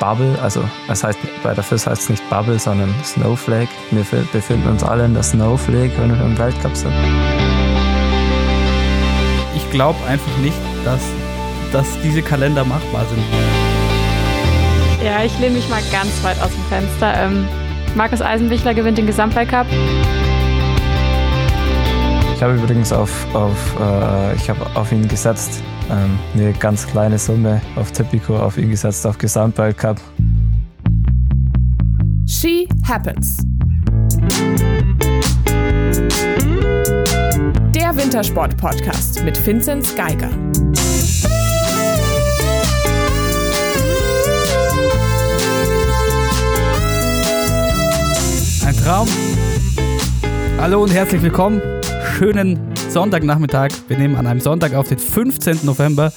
Bubble, also es heißt, bei der FIS heißt es nicht Bubble, sondern Snowflake. Wir befinden uns alle in der Snowflake, wenn wir im Weltcup sind. Ich glaube einfach nicht, dass, dass diese Kalender machbar sind. Ja, ich lehne mich mal ganz weit aus dem Fenster. Ähm, Markus Eisenbichler gewinnt den Gesamtweltcup. Ich habe übrigens auf, auf, äh, ich habe auf ihn gesetzt, ähm, eine ganz kleine Summe auf Tipico auf ihn gesetzt, auf Gesamtweltcup. She Happens. Der Wintersport-Podcast mit Vinzenz Geiger. Ein Traum. Hallo und herzlich willkommen. Schönen Sonntagnachmittag. Wir nehmen an einem Sonntag auf, den 15. November.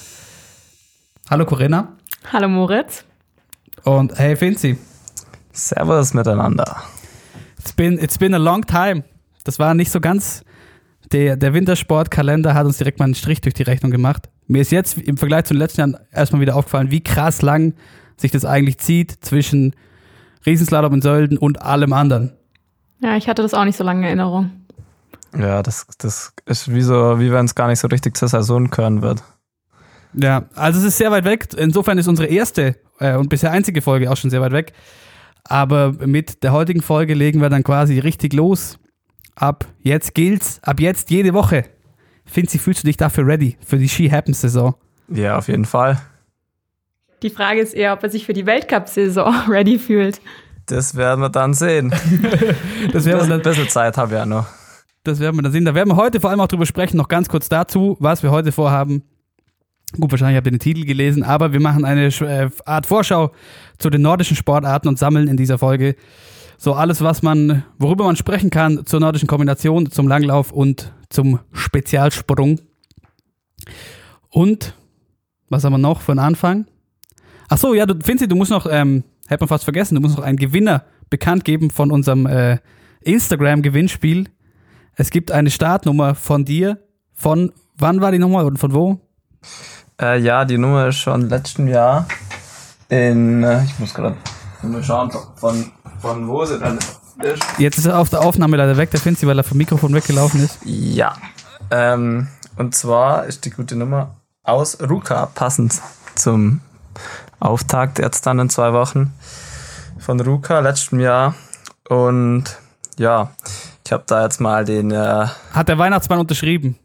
Hallo Corinna. Hallo Moritz. Und hey Vinzi. Servus miteinander. It's been, it's been a long time. Das war nicht so ganz. Der, der Wintersportkalender hat uns direkt mal einen Strich durch die Rechnung gemacht. Mir ist jetzt im Vergleich zu den letzten Jahren erstmal wieder aufgefallen, wie krass lang sich das eigentlich zieht zwischen Riesenslalom in Sölden und allem anderen. Ja, ich hatte das auch nicht so lange in Erinnerung. Ja, das, das ist wie so, wie wenn es gar nicht so richtig zur Saison gehören wird. Ja, also es ist sehr weit weg. Insofern ist unsere erste äh, und bisher einzige Folge auch schon sehr weit weg. Aber mit der heutigen Folge legen wir dann quasi richtig los. Ab jetzt gilt's, ab jetzt jede Woche. Finzi, fühlst du dich dafür ready für die Ski Happens Saison? Ja, auf jeden Fall. Die Frage ist eher, ob er sich für die Weltcup-Saison ready fühlt. Das werden wir dann sehen. das werden wir dann, ein bisschen Zeit habe ich ja noch. Das werden wir dann sehen. Da werden wir heute vor allem auch drüber sprechen. Noch ganz kurz dazu, was wir heute vorhaben. Gut, wahrscheinlich habt ihr den Titel gelesen, aber wir machen eine äh, Art Vorschau zu den nordischen Sportarten und sammeln in dieser Folge so alles, was man, worüber man sprechen kann zur nordischen Kombination, zum Langlauf und zum Spezialsprung. Und was haben wir noch für einen Anfang? Ach so, ja, du, Finzi, du musst noch, ähm, hätte man fast vergessen, du musst noch einen Gewinner bekannt geben von unserem äh, Instagram-Gewinnspiel. Es gibt eine Startnummer von dir. Von wann war die Nummer und von wo? Äh, ja, die Nummer ist schon letzten Jahr in, äh, ich muss gerade mal schauen, von, von wo sie dann ist. Jetzt ist er auf der Aufnahme leider weg, der Finzi, weil er vom Mikrofon weggelaufen ist. Ja, ähm, und zwar ist die gute Nummer aus Ruka, passend zum Auftakt jetzt dann in zwei Wochen von Ruka letztem Jahr. Und ja, ich habe da jetzt mal den. Äh, hat der Weihnachtsmann unterschrieben?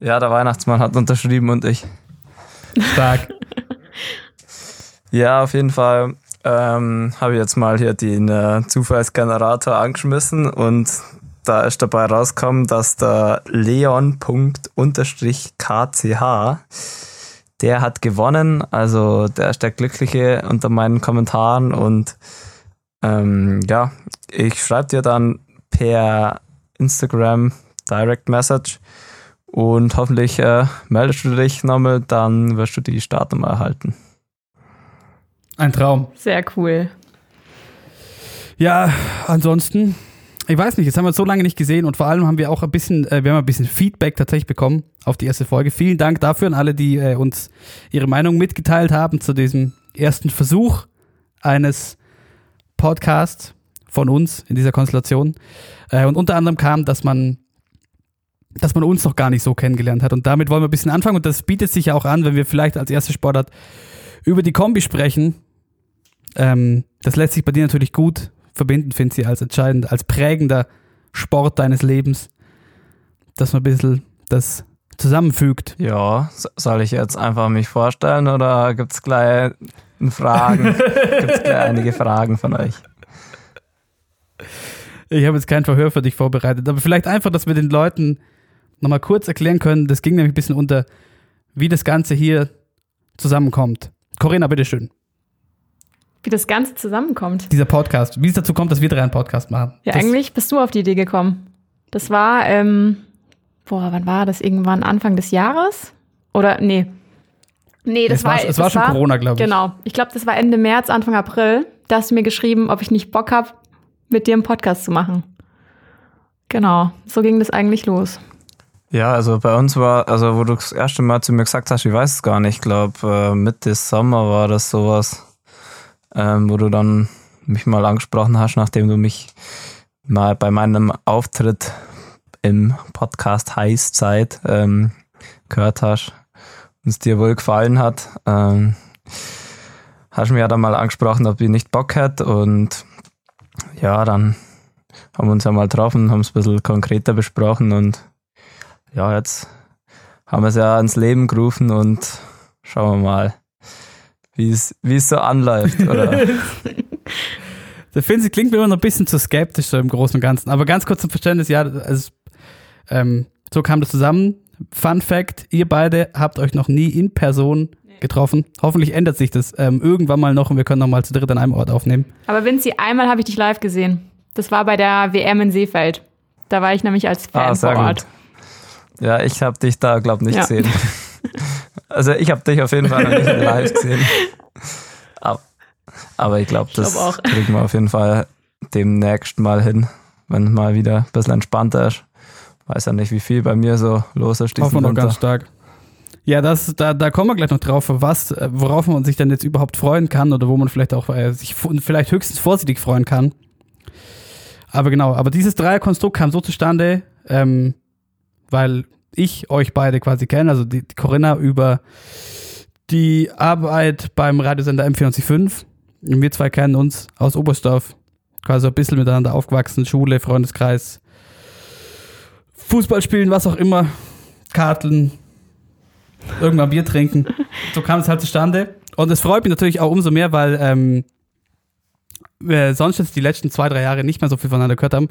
Ja, der Weihnachtsmann hat unterschrieben und ich. Stark. ja, auf jeden Fall ähm, habe ich jetzt mal hier den äh, Zufallsgenerator angeschmissen und da ist dabei rausgekommen, dass der Leon.kch der hat gewonnen. Also der ist der Glückliche unter meinen Kommentaren und ähm, ja, ich schreibe dir dann per Instagram Direct Message und hoffentlich äh, meldest du dich nochmal, dann wirst du die Startnummer erhalten. Ein Traum. Sehr cool. Ja, ansonsten, ich weiß nicht, jetzt haben wir so lange nicht gesehen und vor allem haben wir auch ein bisschen, äh, wir haben ein bisschen Feedback tatsächlich bekommen auf die erste Folge. Vielen Dank dafür an alle, die äh, uns ihre Meinung mitgeteilt haben zu diesem ersten Versuch eines Podcasts von uns in dieser Konstellation. Äh, und unter anderem kam, dass man dass man uns noch gar nicht so kennengelernt hat. Und damit wollen wir ein bisschen anfangen. Und das bietet sich ja auch an, wenn wir vielleicht als erste Sportart über die Kombi sprechen. Ähm, das lässt sich bei dir natürlich gut verbinden, finde ich, als entscheidend, als prägender Sport deines Lebens, dass man ein bisschen das zusammenfügt. Ja, soll ich jetzt einfach mich vorstellen oder gibt es gleich Fragen? gibt es gleich einige Fragen von euch? Ich habe jetzt kein Verhör für dich vorbereitet, aber vielleicht einfach, dass wir den Leuten nochmal kurz erklären können, das ging nämlich ein bisschen unter, wie das Ganze hier zusammenkommt. Corinna, bitteschön. Wie das Ganze zusammenkommt. Dieser Podcast. Wie es dazu kommt, dass wir drei einen Podcast machen. Ja, das eigentlich bist du auf die Idee gekommen. Das war, ähm, boah, wann war das? Irgendwann Anfang des Jahres? Oder, nee. Nee, das es war, war, es war schon war, Corona, glaube ich. Genau. Ich glaube, das war Ende März, Anfang April. Da hast du mir geschrieben, ob ich nicht Bock habe, mit dir einen Podcast zu machen. Genau. So ging das eigentlich los. Ja, also bei uns war, also wo du das erste Mal zu mir gesagt hast, ich weiß es gar nicht, ich glaube, äh, Mitte Sommer war das sowas. ähm, wo du dann mich mal angesprochen hast, nachdem du mich mal bei meinem Auftritt im Podcast Heißzeit ähm, gehört hast und es dir wohl gefallen hat. Ähm, hast du mir ja dann mal angesprochen, ob ich nicht Bock hätte und ja, dann haben wir uns ja mal getroffen, haben es ein bisschen konkreter besprochen und ja, jetzt haben wir es ja ins Leben gerufen und schauen wir mal, wie es wie es so anläuft. Oder? Der Finzi klingt mir immer noch ein bisschen zu skeptisch so im Großen und Ganzen. Aber ganz kurz zum Verständnis, ja, also, ähm, so kam das zusammen. Fun Fact, ihr beide habt euch noch nie in Person getroffen. Hoffentlich ändert sich das ähm, irgendwann mal noch und wir können noch mal zu dritt an einem Ort aufnehmen. Aber Vinci, einmal habe ich dich live gesehen. Das war bei der WM in Seefeld. Da war ich nämlich als Fan Ah, sehr vor Ort. gut. Ja, ich habe dich da, glaube nicht Ja. gesehen. Also ich habe dich auf jeden Fall noch nicht live gesehen. Aber, aber ich glaube, das glaub auch. kriegen wir auf jeden Fall demnächst mal hin, wenn es mal wieder ein bisschen entspannter ist. Weiß ja nicht, wie viel bei mir so los ist Hoffen wir noch ganz stark. Ja, das, da, da kommen wir gleich noch drauf, was, äh, worauf man sich denn jetzt überhaupt freuen kann oder wo man vielleicht auch äh, sich vielleicht höchstens vorsichtig freuen kann. Aber genau, aber dieses Dreierkonstrukt kam so zustande, ähm, weil ich euch beide quasi kenne, also die, die Corinna über die Arbeit beim Radiosender M495. Und wir zwei kennen uns aus Oberstdorf, quasi ein bisschen miteinander aufgewachsen, Schule, Freundeskreis, Fußball spielen, was auch immer, Karteln, irgendwann Bier trinken. So kam es halt zustande. Und es freut mich natürlich auch umso mehr, weil ähm, wir sonst jetzt die letzten zwei, drei Jahre nicht mehr so viel voneinander gehört haben.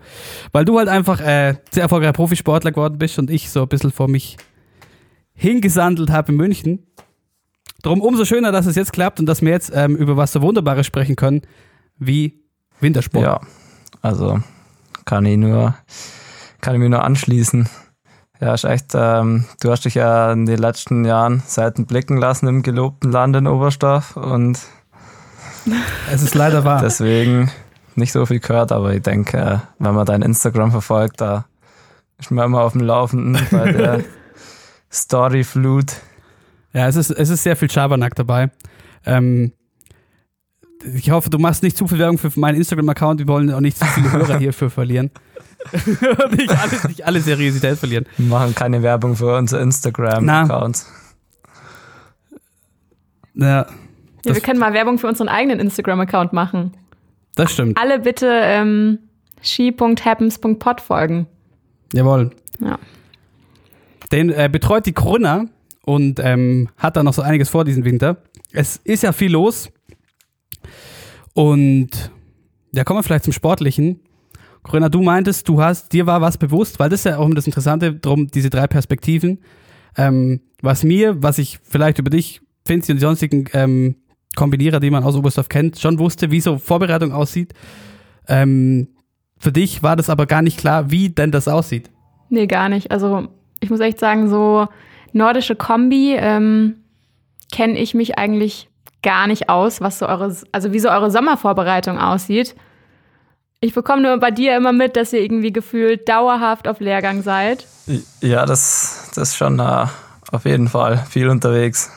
Weil du halt einfach äh, sehr erfolgreicher Profisportler geworden bist und ich so ein bisschen vor mich hingesandelt habe in München. Drum umso schöner, dass es jetzt klappt und dass wir jetzt ähm, über was so Wunderbares sprechen können, wie Wintersport. Ja, also kann ich nur, kann ich mir nur anschließen. Ja, ist echt, ähm, du hast dich ja in den letzten Jahren Seiten blicken lassen im gelobten Land in Oberstdorf und Es ist leider wahr. deswegen nicht so viel gehört, aber ich denke, äh, wenn man dein Instagram verfolgt, da ist man immer auf dem Laufenden bei der Storyflut. Ja, es ist, es ist sehr viel Schabernack dabei. Ähm, ich hoffe, du machst nicht zu viel Werbung für meinen Instagram-Account. Wir wollen auch nicht zu viele Hörer hierfür verlieren. nicht, alle, nicht alle Seriosität verlieren. Wir machen keine Werbung für unsere Instagram-Accounts. Ja, Ja, wir können mal Werbung für unseren eigenen Instagram-Account machen. das stimmt. Alle bitte ähm, she.happens.pod folgen. Jawohl. Ja. Den äh, betreut die Corona und ähm, hat da noch so einiges vor diesen Winter. Es ist ja viel los. Und ja, kommen wir vielleicht zum Sportlichen. Corinna, du meintest, du hast, dir war was bewusst, weil das ist ja auch immer das Interessante, drum diese drei Perspektiven. Ähm, was mir, was ich vielleicht über dich, Finzi und die sonstigen ähm, Kombinierer, die man aus Oberstdorf kennt, schon wusste, wie so Vorbereitung aussieht. Ähm, für dich war das aber gar nicht klar, wie denn das aussieht. Nee, gar nicht. Also ich muss echt sagen, so nordische Kombi ähm, kenne ich mich eigentlich gar nicht aus, was so eure, also wie so eure Sommervorbereitung aussieht. Ich bekomme nur bei dir immer mit, dass ihr irgendwie gefühlt dauerhaft auf Lehrgang seid. Ja, das, das ist schon äh, auf jeden Fall viel unterwegs.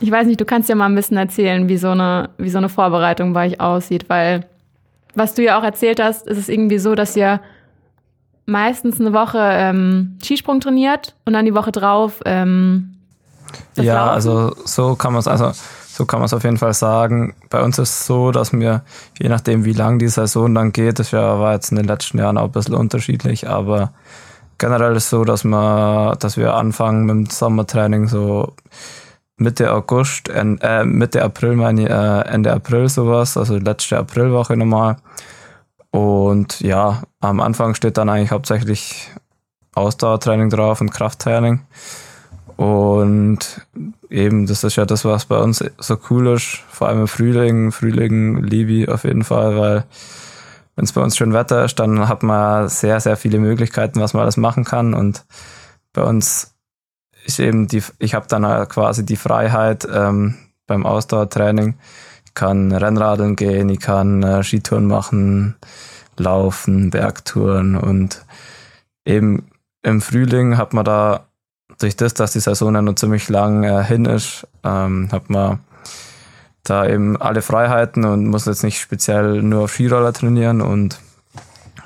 Ich weiß nicht, du kannst ja mal ein bisschen erzählen, wie so eine, wie so eine Vorbereitung bei euch aussieht, weil was du ja auch erzählt hast, ist es irgendwie so, dass ihr meistens eine Woche ähm, Skisprung trainiert und dann die Woche drauf ähm, ja, Laufen. also so kann man es also so kann man es auf jeden Fall sagen. Bei uns ist es so, dass wir, je nachdem wie lang die Saison dann geht, das war jetzt in den letzten Jahren auch ein bisschen unterschiedlich, aber generell ist es so, dass wir, dass wir anfangen mit dem Sommertraining so Mitte August, äh, Mitte April meine äh, Ende April sowas, also letzte Aprilwoche nochmal. Und ja, am Anfang steht dann eigentlich hauptsächlich Ausdauertraining drauf und Krafttraining. Und eben, das ist ja das, was bei uns so cool ist, vor allem im Frühling. Frühling liebe ich auf jeden Fall, weil wenn es bei uns schön Wetter ist, dann hat man sehr, sehr viele Möglichkeiten, was man alles machen kann. Und bei uns ist eben die, ich habe dann halt quasi die Freiheit ähm, beim Ausdauertraining. Ich kann Rennradeln gehen, ich kann äh, Skitouren machen, laufen, Bergtouren und eben im Frühling hat man da durch das, dass die Saison ja noch ziemlich lang äh, hin ist, ähm, hat man da eben alle Freiheiten und muss jetzt nicht speziell nur Skiroller trainieren und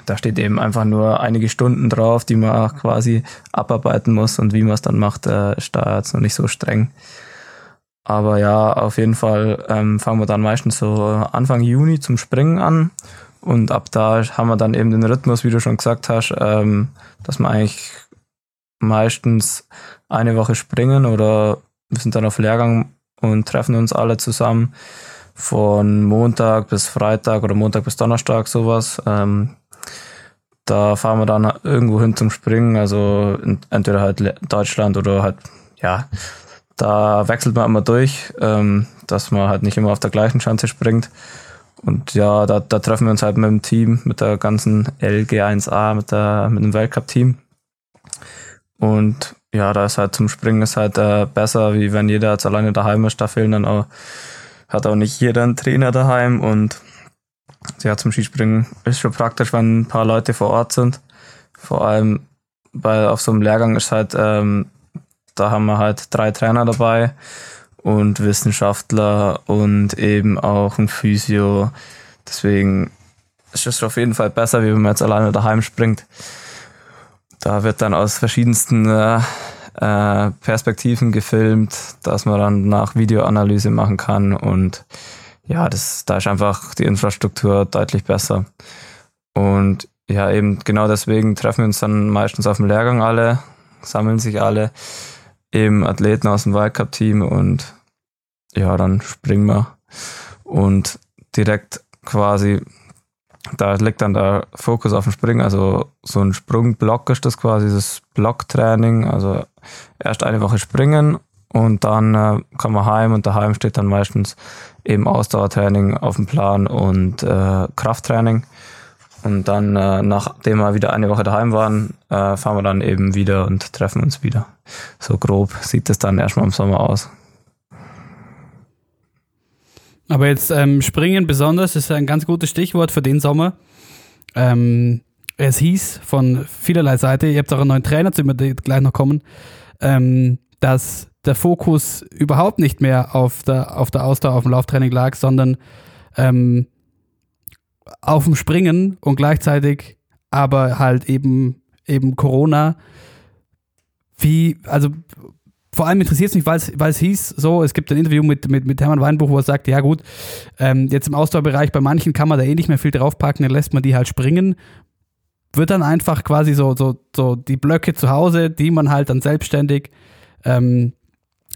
da steht eben einfach nur einige Stunden drauf, die man quasi abarbeiten muss und wie man es dann macht, äh, ist da jetzt noch nicht so streng. Aber ja, auf jeden Fall ähm, fangen wir dann meistens so Anfang Juni zum Springen an. Und ab da haben wir dann eben den Rhythmus, wie du schon gesagt hast, ähm, dass wir eigentlich meistens eine Woche springen oder wir sind dann auf Lehrgang und treffen uns alle zusammen von Montag bis Freitag oder Montag bis Donnerstag sowas. Ähm, da fahren wir dann irgendwo hin zum Springen, also entweder halt Deutschland oder halt, ja, da wechselt man immer durch, ähm, dass man halt nicht immer auf der gleichen Schanze springt. Und ja, da, da treffen wir uns halt mit dem Team, mit der ganzen LG1A, mit, der, mit dem Weltcup-Team. Und ja, da ist halt zum Springen ist halt äh, besser, wie wenn jeder jetzt alleine daheim ist. Da fehlen dann auch, hat auch nicht jeder einen Trainer daheim und ja, zum Skispringen ist schon praktisch, wenn ein paar Leute vor Ort sind. Vor allem bei auf so einem Lehrgang ist halt, ähm, da haben wir halt drei Trainer dabei und Wissenschaftler und eben auch ein Physio. Deswegen ist es auf jeden Fall besser, wie wenn man jetzt alleine daheim springt. Da wird dann aus verschiedensten äh, äh, Perspektiven gefilmt, dass man dann nach Videoanalyse machen kann und ja, das, da ist einfach die Infrastruktur deutlich besser. Und ja, eben genau deswegen treffen wir uns dann meistens auf dem Lehrgang alle, sammeln sich alle, eben Athleten aus dem Wildcup-Team und ja, dann springen wir. Und direkt quasi, da liegt dann der Fokus auf dem Springen, also so ein Sprungblock ist das quasi, das Blocktraining, also erst eine Woche springen und dann äh, kann man heim und daheim steht dann meistens eben Ausdauertraining auf dem Plan und äh, Krafttraining. Und dann, äh, nachdem wir wieder eine Woche daheim waren, äh, fahren wir dann eben wieder und treffen uns wieder. So grob sieht es dann erstmal im Sommer aus. Aber jetzt ähm, Springen besonders ist ein ganz gutes Stichwort für den Sommer. Ähm, es hieß von vielerlei Seite, ihr habt auch einen neuen Trainer, zu dem wir gleich noch kommen, ähm, dass der Fokus überhaupt nicht mehr auf der, auf der Ausdauer, auf dem Lauftraining lag, sondern ähm, auf dem Springen und gleichzeitig aber halt eben, eben Corona. Wie, also vor allem interessiert es mich, weil es hieß, so, es gibt ein Interview mit, mit, mit Hermann Weinbuch, wo er sagt, ja gut, ähm, jetzt im Ausdauerbereich, bei manchen kann man da eh nicht mehr viel draufpacken, dann lässt man die halt springen. Wird dann einfach quasi so, so, so die Blöcke zu Hause, die man halt dann selbstständig ähm,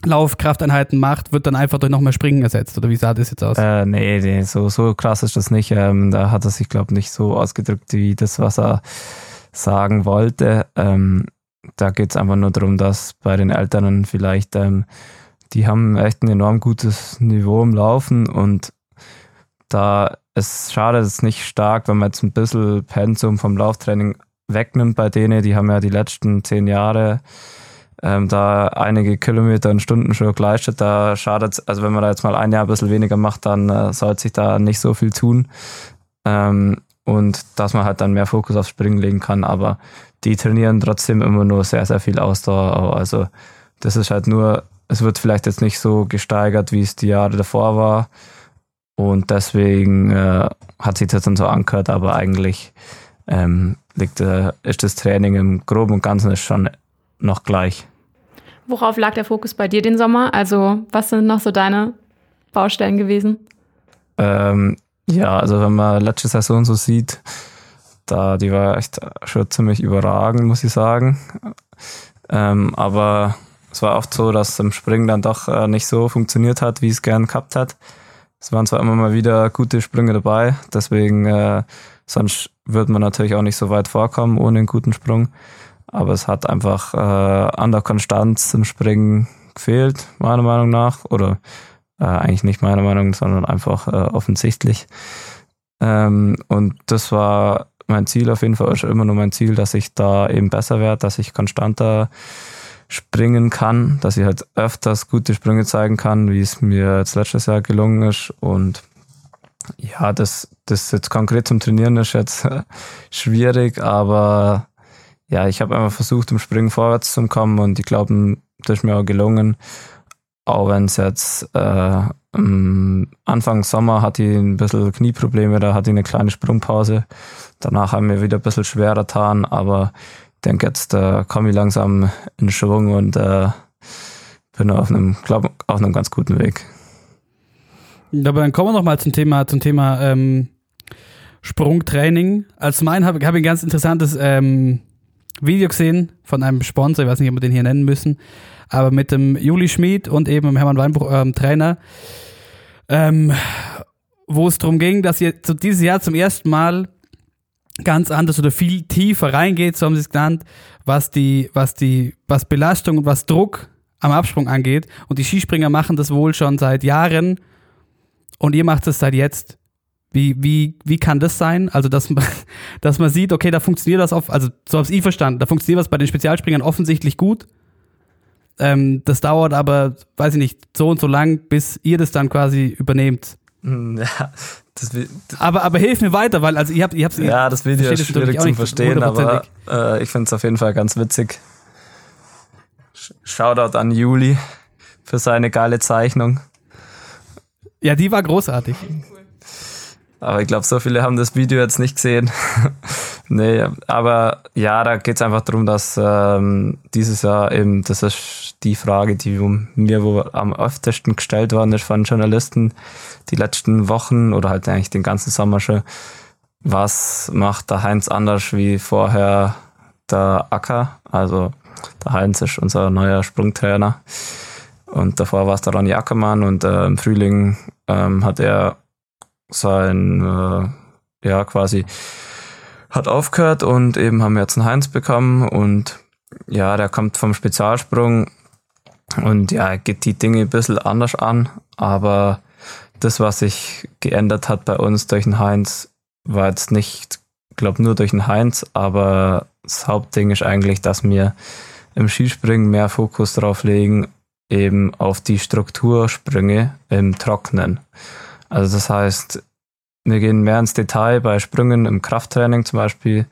Laufkrafteinheiten macht, wird dann einfach durch noch mehr Springen ersetzt. Oder wie sah das jetzt aus? Äh, nee, nee, so, so krass ist das nicht. Ähm, da hat er sich, glaube ich, nicht so ausgedrückt wie das, was er sagen wollte. Ähm, da geht es einfach nur darum, dass bei den Eltern vielleicht, ähm, die haben echt ein enorm gutes Niveau im Laufen und da es schadet es nicht stark, wenn man jetzt ein bisschen Pensum vom Lauftraining wegnimmt bei denen, die haben ja die letzten zehn Jahre ähm, da einige Kilometer und Stunden schon geleistet. Da schadet also wenn man da jetzt mal ein Jahr ein bisschen weniger macht, dann äh, sollte sich da nicht so viel tun. Ähm, und dass man halt dann mehr Fokus aufs Springen legen kann. Aber die trainieren trotzdem immer nur sehr, sehr viel Ausdauer. Also das ist halt nur, es wird vielleicht jetzt nicht so gesteigert, wie es die Jahre davor war. Und deswegen äh, hat sich das dann so angehört, aber eigentlich ähm, liegt, äh, ist das Training im Groben und Ganzen ist schon noch gleich. Worauf lag der Fokus bei dir den Sommer? Also, was sind noch so deine Baustellen gewesen? Ähm, ja, also wenn man letzte Saison so sieht, da die war echt schon ziemlich überragend, muss ich sagen. Ähm, aber es war oft so, dass im Springen dann doch äh, nicht so funktioniert hat, wie es gern gehabt hat. Es waren zwar immer mal wieder gute Sprünge dabei, deswegen äh, sonst würde man natürlich auch nicht so weit vorkommen ohne einen guten Sprung. Aber es hat einfach äh, an der Konstanz im Springen gefehlt, meiner Meinung nach. Oder äh, eigentlich nicht meiner Meinung, sondern einfach äh, offensichtlich. Ähm, und das war mein Ziel auf jeden Fall, ist immer nur mein Ziel, dass ich da eben besser werde, dass ich konstanter springen kann, dass ich halt öfters gute Sprünge zeigen kann, wie es mir jetzt letztes Jahr gelungen ist. Und ja, das, das jetzt konkret zum Trainieren ist jetzt schwierig, aber ja, ich habe einfach versucht, im Springen vorwärts zu kommen und ich glaube, das ist mir auch gelungen. Auch wenn es jetzt äh, Anfang Sommer hatte ich ein bisschen Knieprobleme, da hatte ich eine kleine Sprungpause. Danach haben wir wieder ein bisschen schwerer getan, aber ich denke, jetzt äh, komme ich langsam in Schwung und äh, bin auf einem, glaube auf einem ganz guten Weg. Aber dann kommen wir noch mal zum Thema, zum Thema ähm, Sprungtraining. Als mein habe hab ich ein ganz interessantes ähm, Video gesehen von einem Sponsor, ich weiß nicht, ob wir den hier nennen müssen, aber mit dem Juli Schmid und eben dem Hermann Weinbruch, eurem Trainer, ähm, wo es darum ging, dass ihr so dieses Jahr zum ersten Mal ganz anders oder viel tiefer reingeht, so haben sie es genannt, was die, was die, was Belastung und was Druck am Absprung angeht. Und die Skispringer machen das wohl schon seit Jahren und ihr macht es seit jetzt. Wie, wie, wie kann das sein? Also, dass man, dass man sieht, okay, da funktioniert das auf, also so hab's ich verstanden, da funktioniert was bei den Spezialspringern offensichtlich gut. Ähm, das dauert aber, weiß ich nicht, so und so lang, bis ihr das dann quasi übernehmt. Hm, Ja, das, wi- Aber, aber hilf mir weiter, weil also ihr habt, ihr habt ja, das Video ist schwierig zu verstehen, aber äh, ich finde es auf jeden Fall ganz witzig. Sh- Shoutout an Juli für seine geile Zeichnung. Ja, die war großartig. Aber ich glaube, so viele haben das Video jetzt nicht gesehen. nee, aber ja, da geht es einfach darum, dass ähm, dieses Jahr eben, das ist die Frage, die mir wo am öftesten gestellt worden ist von Journalisten die letzten Wochen oder halt eigentlich den ganzen Sommer schon. Was macht der Heinz anders wie vorher der Acker? Also der Heinz ist unser neuer Sprungtrainer. Und davor war es der Ronny Ackermann und äh, im Frühling ähm, hat er sein, äh, ja, quasi hat aufgehört und eben haben wir jetzt einen Heinz bekommen und ja, der kommt vom Spezialsprung und ja, geht die Dinge ein bisschen anders an, aber das, was sich geändert hat bei uns durch den Heinz, war jetzt nicht, glaube nur durch den Heinz, aber das Hauptding ist eigentlich, dass wir im Skispringen mehr Fokus drauf legen, eben auf die Struktursprünge im Trocknen. Also das heißt, wir gehen mehr ins Detail bei Sprüngen im Krafttraining zum Beispiel,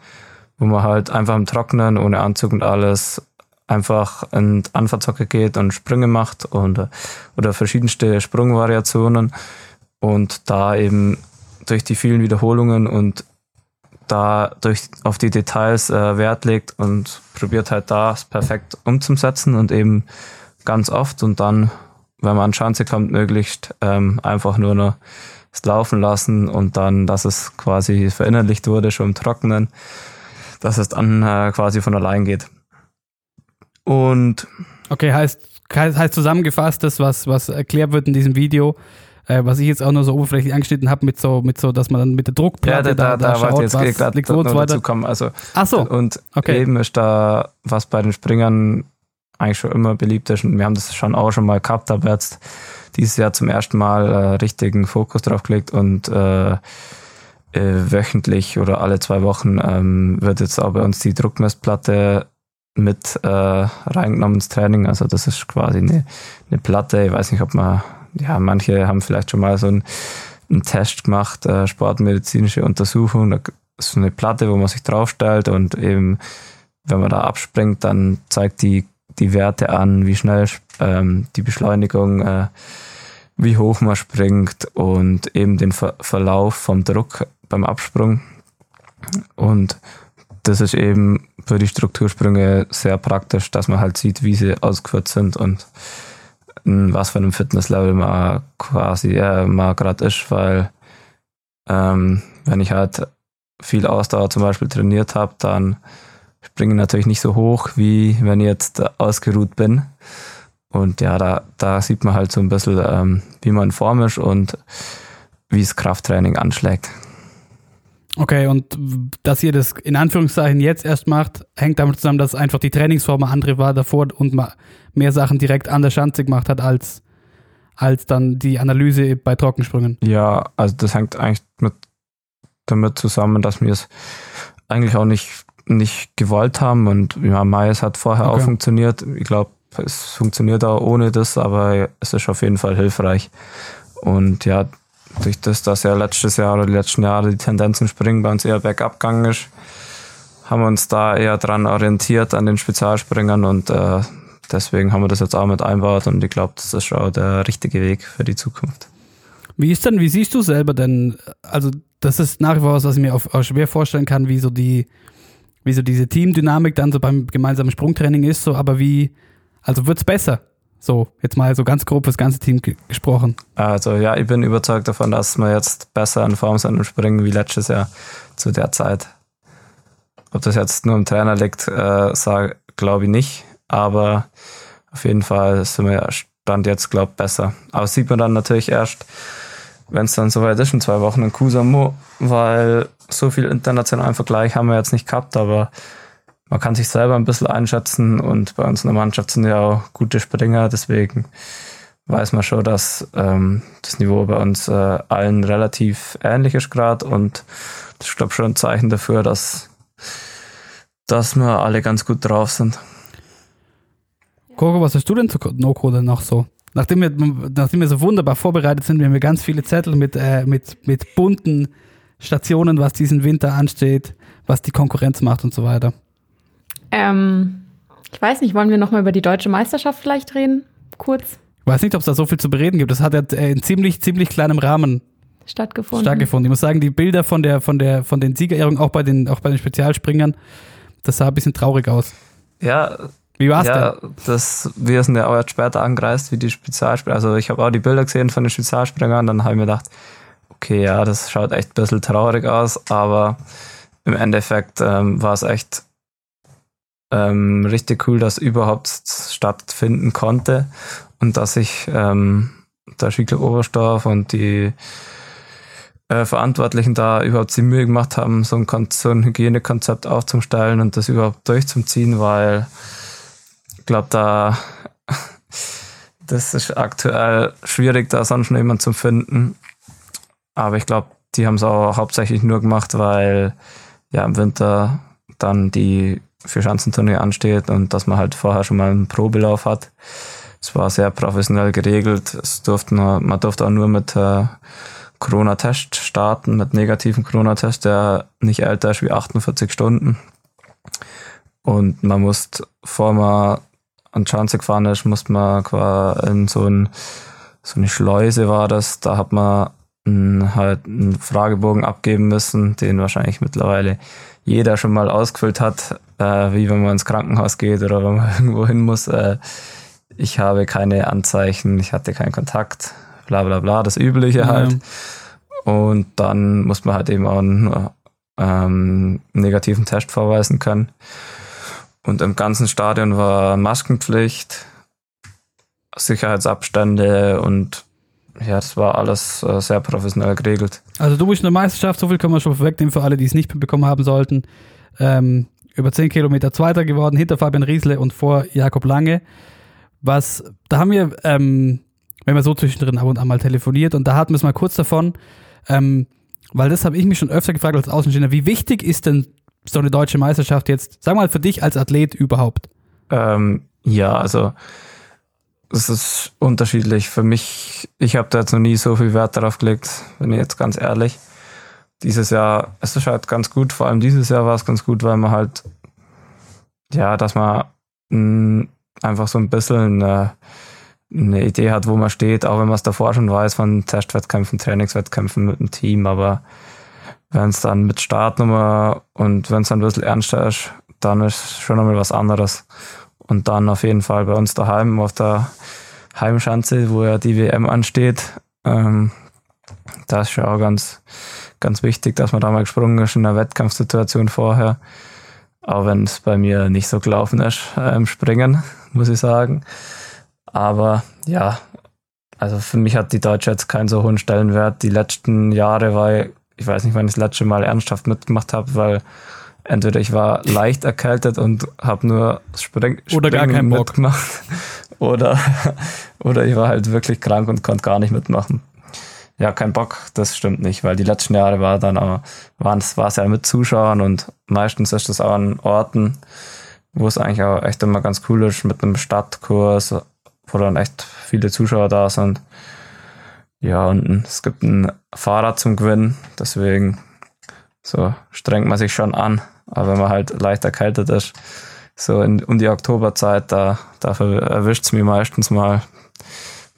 wo man halt einfach im Trocknen, ohne Anzug und alles, einfach in die Anfahrtzocke geht und Sprünge macht und, oder verschiedenste Sprungvariationen und da eben durch die vielen Wiederholungen und da durch auf die Details äh, Wert legt und probiert halt das perfekt umzusetzen und eben ganz oft und dann, wenn man an Schanze kommt, möglichst ähm, einfach nur noch es laufen lassen und dann, dass es quasi verinnerlicht wurde, schon im Trocknen, dass es dann äh, quasi von allein geht. Und Okay, heißt, heißt zusammengefasst, das, was, was erklärt wird in diesem Video, äh, was ich jetzt auch nur so oberflächlich angeschnitten habe, mit so, mit so, dass man dann mit der Druckplatte ja, da, da, da, ich schaut, jetzt was gerade liegt noch so dazu weiter. kommen. Also Ach so, Und okay. eben ist da, was bei den Springern eigentlich schon immer beliebt ist, und wir haben das schon auch schon mal gehabt, aber jetzt dieses Jahr zum ersten Mal äh, richtigen Fokus drauf gelegt und äh, äh, wöchentlich oder alle zwei Wochen ähm, wird jetzt auch bei uns die Druckmessplatte mit äh, reingenommen ins Training. Also das ist quasi eine, eine Platte. Ich weiß nicht, ob man, ja, manche haben vielleicht schon mal so einen, einen Test gemacht, äh, sportmedizinische Untersuchung. Da ist so eine Platte, wo man sich draufstellt und eben, wenn man da abspringt, dann zeigt die die Werte an, wie schnell ähm, die Beschleunigung, äh, wie hoch man springt und eben den Ver Verlauf vom Druck beim Absprung. Und das ist eben für die Struktursprünge sehr praktisch, dass man halt sieht, wie sie ausgeführt sind und was für einem Fitnesslevel man quasi äh, gerade ist, weil ähm, wenn ich halt viel Ausdauer zum Beispiel trainiert habe, dann springe ich natürlich nicht so hoch, wie wenn ich jetzt ausgeruht bin. Und ja, da, da sieht man halt so ein bisschen, ähm, wie man in Form ist und wie es Krafttraining anschlägt. Okay, und dass ihr das in Anführungszeichen jetzt erst macht, hängt damit zusammen, dass einfach die Trainingsform eine andere war davor und ma- mehr Sachen direkt an der Schanze gemacht hat, als, als dann die Analyse bei Trockensprüngen. Ja, also das hängt eigentlich mit, damit zusammen, dass wir es eigentlich auch nicht, nicht gewollt haben. Und ja, Mais hat vorher Okay. auch funktioniert. Ich glaube, es funktioniert auch ohne das, aber es ist auf jeden Fall hilfreich. Und ja, durch das, dass ja letztes Jahr oder die letzten Jahre die Tendenz im Springen bei uns eher bergab gegangen ist, haben wir uns da eher dran orientiert an den Spezialspringern und äh, deswegen haben wir das jetzt auch mit einbaut und ich glaube, das ist auch der richtige Weg für die Zukunft. Wie ist denn, wie siehst du selber denn, also das ist nach wie vor was, was ich mir auch schwer vorstellen kann, wie so die, wie so diese Teamdynamik dann so beim gemeinsamen Sprungtraining ist, so, aber wie, also wird's besser? So, jetzt mal so ganz grob fürs ganze Team ge gesprochen. Also ja, ich bin überzeugt davon, dass wir jetzt besser in Form sind und springen wie letztes Jahr zu der Zeit. Ob das jetzt nur im Trainer liegt, äh, glaube ich nicht. Aber auf jeden Fall sind wir Stand jetzt, glaube ich, besser. Aber das sieht man dann natürlich erst, wenn es dann soweit ist, in zwei Wochen in Kusamo, weil so viel internationalen Vergleich haben wir jetzt nicht gehabt, aber man kann sich selber ein bisschen einschätzen und bei uns in der Mannschaft sind ja auch gute Springer, deswegen weiß man schon, dass ähm, das Niveau bei uns äh, allen relativ ähnlich ist gerade und das ist, glaube schon ein Zeichen dafür, dass, dass wir alle ganz gut drauf sind. Coco, was hast du denn zu No-Code noch so? Nachdem wir, nachdem wir so wunderbar vorbereitet sind, wir haben wir ganz viele Zettel mit, äh, mit, mit bunten Stationen, was diesen Winter ansteht, was die Konkurrenz macht und so weiter. Ähm, ich weiß nicht, wollen wir nochmal über die deutsche Meisterschaft vielleicht reden? Kurz. Ich weiß nicht, ob es da so viel zu bereden gibt. Das hat ja äh, in ziemlich, ziemlich kleinem Rahmen stattgefunden. stattgefunden. Ich muss sagen, die Bilder von der, von der, von den Siegerehrungen, auch bei den, auch bei den Spezialspringern, das sah ein bisschen traurig aus. Ja, wie war's ja, denn? Das, wir sind ja auch jetzt später angereist wie die Spezialspringer. Also ich habe auch die Bilder gesehen von den Spezialspringern, dann habe ich mir gedacht, okay, ja, das schaut echt ein bisschen traurig aus, aber im Endeffekt ähm, war es echt ähm, richtig cool, dass überhaupt stattfinden konnte und dass sich ähm, der Skiclub Oberstdorf und die äh, Verantwortlichen da überhaupt die Mühe gemacht haben, so ein, so ein Hygienekonzept aufzustellen und das überhaupt durchzuziehen, weil ich glaube, da das ist aktuell schwierig, da sonst noch jemand zu finden. Aber ich glaube, die haben es auch hauptsächlich nur gemacht, weil ja im Winter dann die für Schanzentournee ansteht und dass man halt vorher schon mal einen Probelauf hat. Es war sehr professionell geregelt. Es durfte nur, man durfte auch nur mit äh, Corona-Test starten, mit negativen Corona-Test, der nicht älter ist wie 48 Stunden. Und man musste, bevor man an Schanze gefahren ist, musste man quasi in so, ein, so eine Schleuse war das. Da hat man einen, halt einen Fragebogen abgeben müssen, den wahrscheinlich mittlerweile jeder schon mal ausgefüllt hat, äh, wie wenn man ins Krankenhaus geht oder wenn man irgendwo hin muss. Äh, ich habe keine Anzeichen, ich hatte keinen Kontakt, bla bla bla, das Übliche halt. Und dann muss man halt eben auch einen ähm, negativen Test vorweisen können. Und im ganzen Stadion war Maskenpflicht, Sicherheitsabstände und ja, das war alles äh, sehr professionell geregelt. Also du bist in der Meisterschaft, so viel können wir schon vorwegnehmen für alle, die es nicht bekommen haben sollten. Ähm, über 10 Kilometer Zweiter geworden, hinter Fabian Riesle und vor Jakob Lange. Was, da haben wir, ähm, wenn wir so zwischendrin ab und an mal telefoniert und da hatten wir es mal kurz davon, ähm, weil das habe ich mich schon öfter gefragt als Außenstehender, wie wichtig ist denn so eine deutsche Meisterschaft jetzt, sag mal für dich als Athlet überhaupt? Ähm, ja, also es ist unterschiedlich. Für mich, ich habe da jetzt noch nie so viel Wert darauf gelegt, bin ich jetzt ganz ehrlich. Dieses Jahr, es ist halt ganz gut, vor allem dieses Jahr war es ganz gut, weil man halt, ja, dass man mh, einfach so ein bisschen eine, eine Idee hat, wo man steht, auch wenn man es davor schon weiß von Testwettkämpfen, Trainingswettkämpfen mit dem Team, aber wenn es dann mit Startnummer und wenn es dann ein bisschen ernster ist, dann ist schon nochmal was anderes. Und dann auf jeden Fall bei uns daheim auf der Heimschanze, wo ja die WM ansteht. Ähm, da ist schon auch ganz, ganz wichtig, dass man da mal gesprungen ist in der Wettkampfsituation vorher. Auch wenn es bei mir nicht so gelaufen ist äh, im Springen, muss ich sagen. Aber ja, also für mich hat die Deutsche jetzt keinen so hohen Stellenwert. Die letzten Jahre war ich, ich weiß nicht, wann ich das letzte Mal ernsthaft mitgemacht habe, weil entweder ich war leicht erkältet und habe nur Spring oder gar keinen Bock mitgemacht oder, oder ich war halt wirklich krank und konnte gar nicht mitmachen. Ja, kein Bock, das stimmt nicht, weil die letzten Jahre war dann auch, war es ja mit Zuschauern und meistens ist das auch an Orten, wo es eigentlich auch echt immer ganz cool ist, mit einem Stadtkurs, wo dann echt viele Zuschauer da sind. Ja, und es gibt ein Fahrrad zum Gewinnen, deswegen so strengt man sich schon an. Aber wenn man halt leicht erkältet ist, so in, um die Oktoberzeit, da, da erwischt es mich meistens mal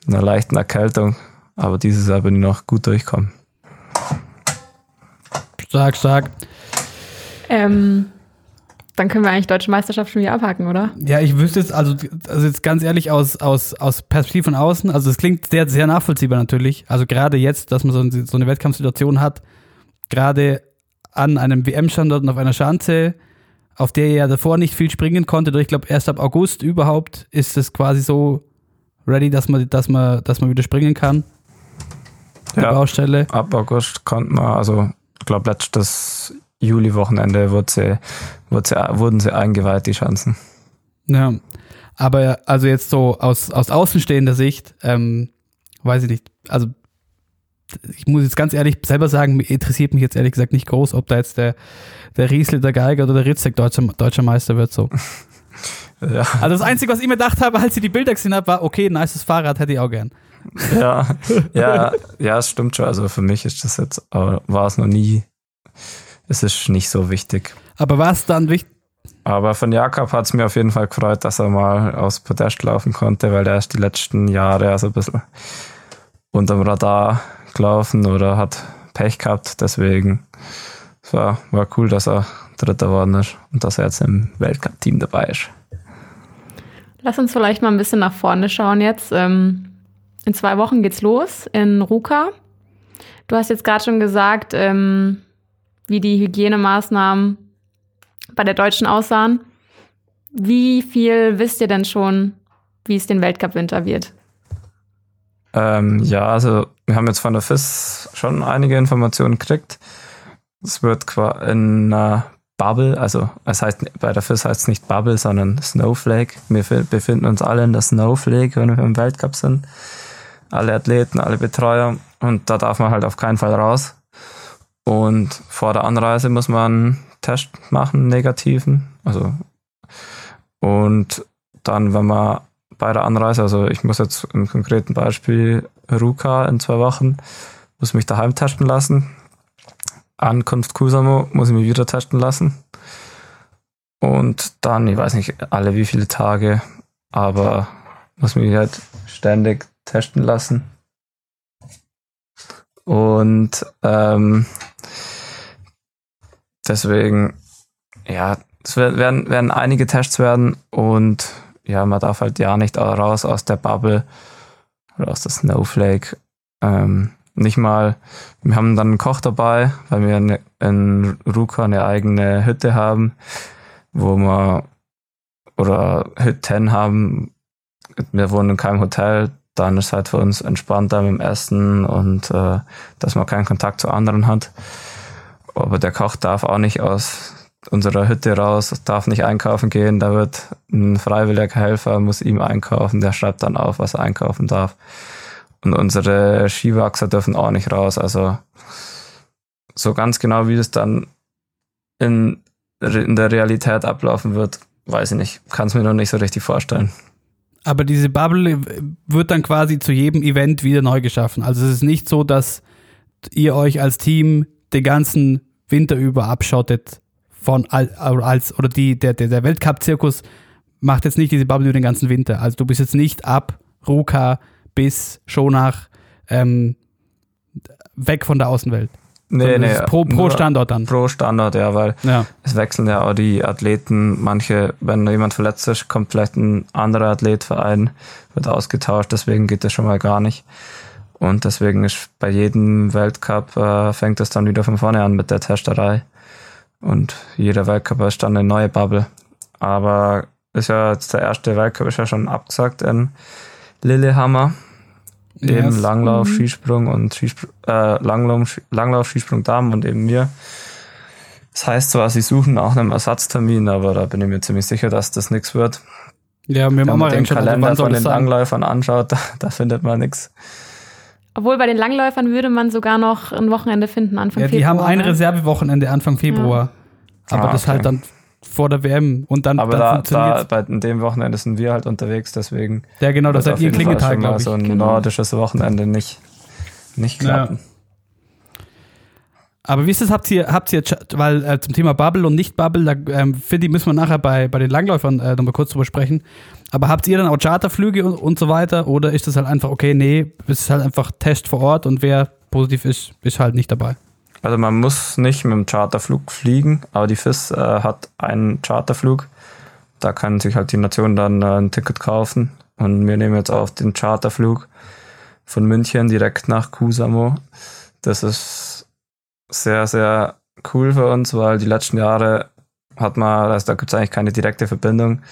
mit einer leichten Erkältung. Aber dieses Jahr bin ich noch gut durchkommen. Stark, stark. Ähm, dann können wir eigentlich Deutsche Meisterschaft schon wieder abhaken, oder? Ja, ich wüsste jetzt, also, also jetzt ganz ehrlich aus, aus, aus Perspektive von außen, also es klingt sehr, sehr nachvollziehbar natürlich. Also gerade jetzt, dass man so, so eine Wettkampfsituation hat, gerade an einem WM-Standort und auf einer Schanze, auf der ihr ja davor nicht viel springen konntet, oder ich glaube erst ab August überhaupt ist es quasi so ready, dass man, dass man, dass man wieder springen kann. Die Ja. Baustelle. Ab August konnte man, also ich glaube letztes Juli-Wochenende wurde sie, wurde sie, wurden sie eingeweiht, die Chancen. Ja. Aber also jetzt so aus, aus außenstehender Sicht, ähm, weiß ich nicht, also ich muss jetzt ganz ehrlich selber sagen, interessiert mich jetzt ehrlich gesagt nicht groß, ob da jetzt der, der Riesle, der Geiger oder der Ritzek deutscher, deutscher Meister wird so. Ja, Also das Einzige, was ich mir gedacht habe, als ich die Bilder gesehen habe, war, okay, nices Fahrrad hätte ich auch gern. ja, ja, ja, es stimmt schon. Also für mich ist das jetzt, aber war es noch nie, es ist nicht so wichtig. Aber was dann wichtig, Aber von Jakob hat es mir auf jeden Fall gefreut, dass er mal aufs Podest laufen konnte, weil der ist die letzten Jahre also ein bisschen unterm Radar gelaufen oder hat Pech gehabt. Deswegen es war, war cool, dass er Dritter geworden ist und dass er jetzt im Weltcup-Team dabei ist. Lass uns vielleicht mal ein bisschen nach vorne schauen jetzt. Ähm, in zwei Wochen geht's los in Ruka. Du hast jetzt gerade schon gesagt, ähm, wie die Hygienemaßnahmen bei der Deutschen aussahen. Wie viel wisst ihr denn schon, wie es den Weltcup-Winter wird? Ähm, ja, also wir haben jetzt von der FIS schon einige Informationen gekriegt. Es wird in einer Bubble, also es heißt bei der FIS heißt es nicht Bubble, sondern Snowflake. Wir fi- befinden uns alle in der Snowflake, wenn wir im Weltcup sind. Alle Athleten, alle Betreuer und da darf man halt auf keinen Fall raus. Und vor der Anreise muss man einen Test machen, einen negativen. Also und dann, wenn man bei der Anreise, also ich muss jetzt im konkreten Beispiel Ruka in zwei Wochen, muss mich daheim testen lassen. Ankunft Kusamo muss ich mich wieder testen lassen. Und dann, ich weiß nicht alle wie viele Tage, aber muss mich halt ständig testen lassen. Und ähm, deswegen, ja, es wer- werden, werden einige Tests werden und ja, man darf halt ja nicht raus aus der Bubble oder aus der Snowflake. Ähm, nicht mal, wir haben dann einen Koch dabei, weil wir eine, in Ruka eine eigene Hütte haben, wo wir oder Hütten haben. Wir wohnen in keinem Hotel, dann ist halt für uns entspannter mit dem Essen und äh, dass man keinen Kontakt zu anderen hat. Aber der Koch darf auch nicht aus unserer Hütte raus, darf nicht einkaufen gehen. Da wird ein freiwilliger Helfer, muss ihm einkaufen, der schreibt dann auf, was er einkaufen darf. Und unsere Skiwachser dürfen auch nicht raus. Also so ganz genau, wie das dann in, in der Realität ablaufen wird, weiß ich nicht. Kann es mir noch nicht so richtig vorstellen. Aber diese Bubble wird dann quasi zu jedem Event wieder neu geschaffen. Also es ist nicht so, dass ihr euch als Team den ganzen Winter über abschottet von al- als oder die der der, der Weltcup-Zirkus macht jetzt nicht diese Bubble über den ganzen Winter. Also du bist jetzt nicht ab Ruka bis Schonach ähm, weg von der Außenwelt. Es ist pro, pro Standort dann. Pro Standort, ja, weil Ja. es wechseln ja auch die Athleten. Manche, wenn jemand verletzt ist, kommt vielleicht ein anderer Athletverein, wird ausgetauscht, deswegen geht das schon mal gar nicht. Und deswegen ist bei jedem Weltcup äh, fängt es dann wieder von vorne an mit der Testerei. Und jeder Weltcup ist dann eine neue Bubble. Aber ist ja jetzt der erste Weltcup ist ja schon abgesagt in Lillehammer. Eben Yes. Langlauf, Mhm. Skisprung und Skispr äh, Langlauf, Langlauf, Skisprung Damen und eben mir. Das heißt zwar, sie suchen auch einen Ersatztermin, aber da bin ich mir ziemlich sicher, dass das nichts wird. Ja, wir haben Wenn man mal den Kalender von den sein? Langläufern anschaut, da, da findet man nichts. Obwohl bei den Langläufern würde man sogar noch ein Wochenende finden, Anfang Ja, die Februar. haben ein ne? Reservewochenende Anfang Februar. Aber Ah, das okay. halt dann vor der WM und dann, Aber dann da, funktioniert da bei in dem Wochenende sind wir halt unterwegs, deswegen Ja, genau, das seid ihr mal glaube ich. so ein Genau. nordisches Wochenende nicht, nicht Ja. klappen. Aber wie ist das, habt ihr, habt ihr, weil äh, zum Thema Bubble und Nicht-Bubble, da ähm, finde ich, müssen wir nachher bei, bei den Langläufern äh, nochmal kurz drüber sprechen. Aber habt ihr dann auch Charterflüge und, und so weiter? Oder ist das halt einfach, okay, nee, es ist halt einfach Test vor Ort und wer positiv ist, ist halt nicht dabei? Also man muss nicht mit dem Charterflug fliegen, aber die FIS äh, hat einen Charterflug. Da kann sich halt die Nation dann äh, ein Ticket kaufen. Und wir nehmen jetzt auf den Charterflug von München direkt nach Kusamo. Das ist sehr, sehr cool für uns, weil die letzten Jahre hat man, also da gibt es eigentlich keine direkte Verbindung.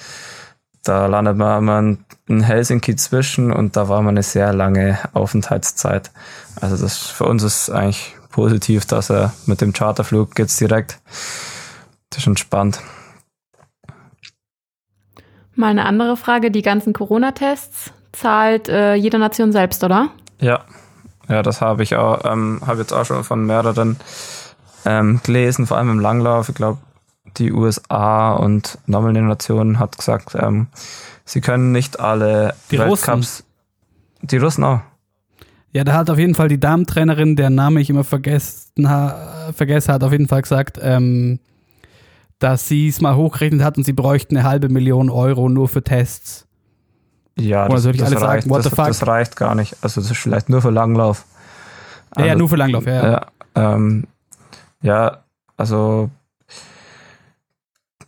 Da landet man immer in Helsinki zwischen und da war man eine sehr lange Aufenthaltszeit. Also das für uns ist eigentlich positiv, dass er mit dem Charterflug geht's direkt. Das ist entspannt. Mal eine andere Frage, die ganzen Corona-Tests zahlt äh, jede Nation selbst, oder? Ja, ja, das habe ich auch, ähm, habe jetzt auch schon von mehreren ähm, gelesen, vor allem im Langlauf. Ich glaube, die USA und nochmal eine Nation hat gesagt, ähm, sie können nicht alle Die Weltcups. Die Russen auch. Ja, da hat auf jeden Fall die Damentrainerin, deren Name ich immer vergessen, ha vergessen hat, auf jeden Fall gesagt, ähm, dass sie es mal hochgerechnet hat und sie bräuchten eine halbe Million Euro nur für Tests. Ja, Oder das, soll ich das, sagen? reicht, What das, the fuck? das reicht gar nicht. Also das ist vielleicht nur für Langlauf. Ja, ja, Also, nur für Langlauf, ja. ja. Ja, ähm, ja, also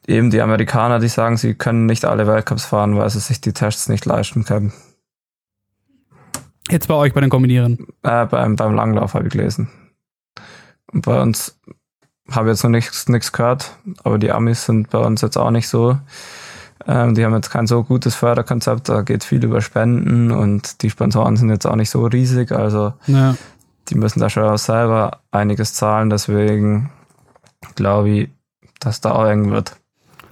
eben die Amerikaner, die sagen, sie können nicht alle Weltcups fahren, weil sie sich die Tests nicht leisten können. Jetzt bei euch bei den Kombinieren. Äh, beim, beim Langlauf habe ich gelesen. Und bei uns habe ich jetzt noch nichts nichts gehört, aber die Amis sind bei uns jetzt auch nicht so. Ähm, die haben jetzt kein so gutes Förderkonzept, da geht viel über Spenden und die Sponsoren sind jetzt auch nicht so riesig, also Ja. die müssen da schon auch selber einiges zahlen, deswegen glaube ich, dass da auch eng wird.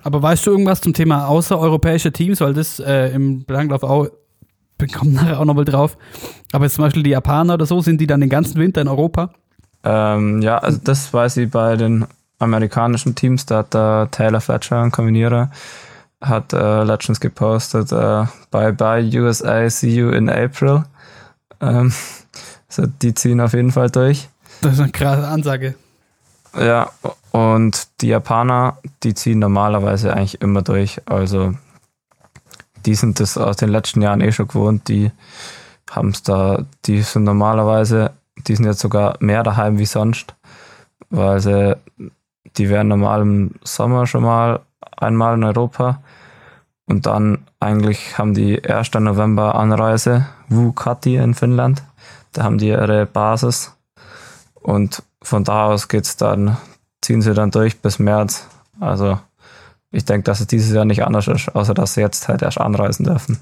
Aber weißt du irgendwas zum Thema außereuropäische Teams, weil das äh, im Langlauf auch, kommen nachher auch nochmal drauf, aber jetzt zum Beispiel die Japaner oder so, sind die dann den ganzen Winter in Europa? Ähm, ja, also das weiß ich bei den amerikanischen Teams, da hat der Taylor Fletcher, ein Kombinierer, hat äh, letztens gepostet, äh, bye bye USA, see you in April. Ähm, also die ziehen auf jeden Fall durch. Das ist eine krasse Ansage. Ja, und die Japaner, die ziehen normalerweise eigentlich immer durch. Also die sind das aus den letzten Jahren eh schon gewohnt. Die haben es da, die sind normalerweise, die sind jetzt sogar mehr daheim wie sonst, weil sie, die wären normal im Sommer schon mal einmal in Europa und dann eigentlich haben die 1. November Anreise, Vuokatti in Finnland. Da haben die ihre Basis und von da aus geht's dann, ziehen sie dann durch bis März. Also ich denke, dass es dieses Jahr nicht anders ist, außer dass sie jetzt halt erst anreisen dürfen.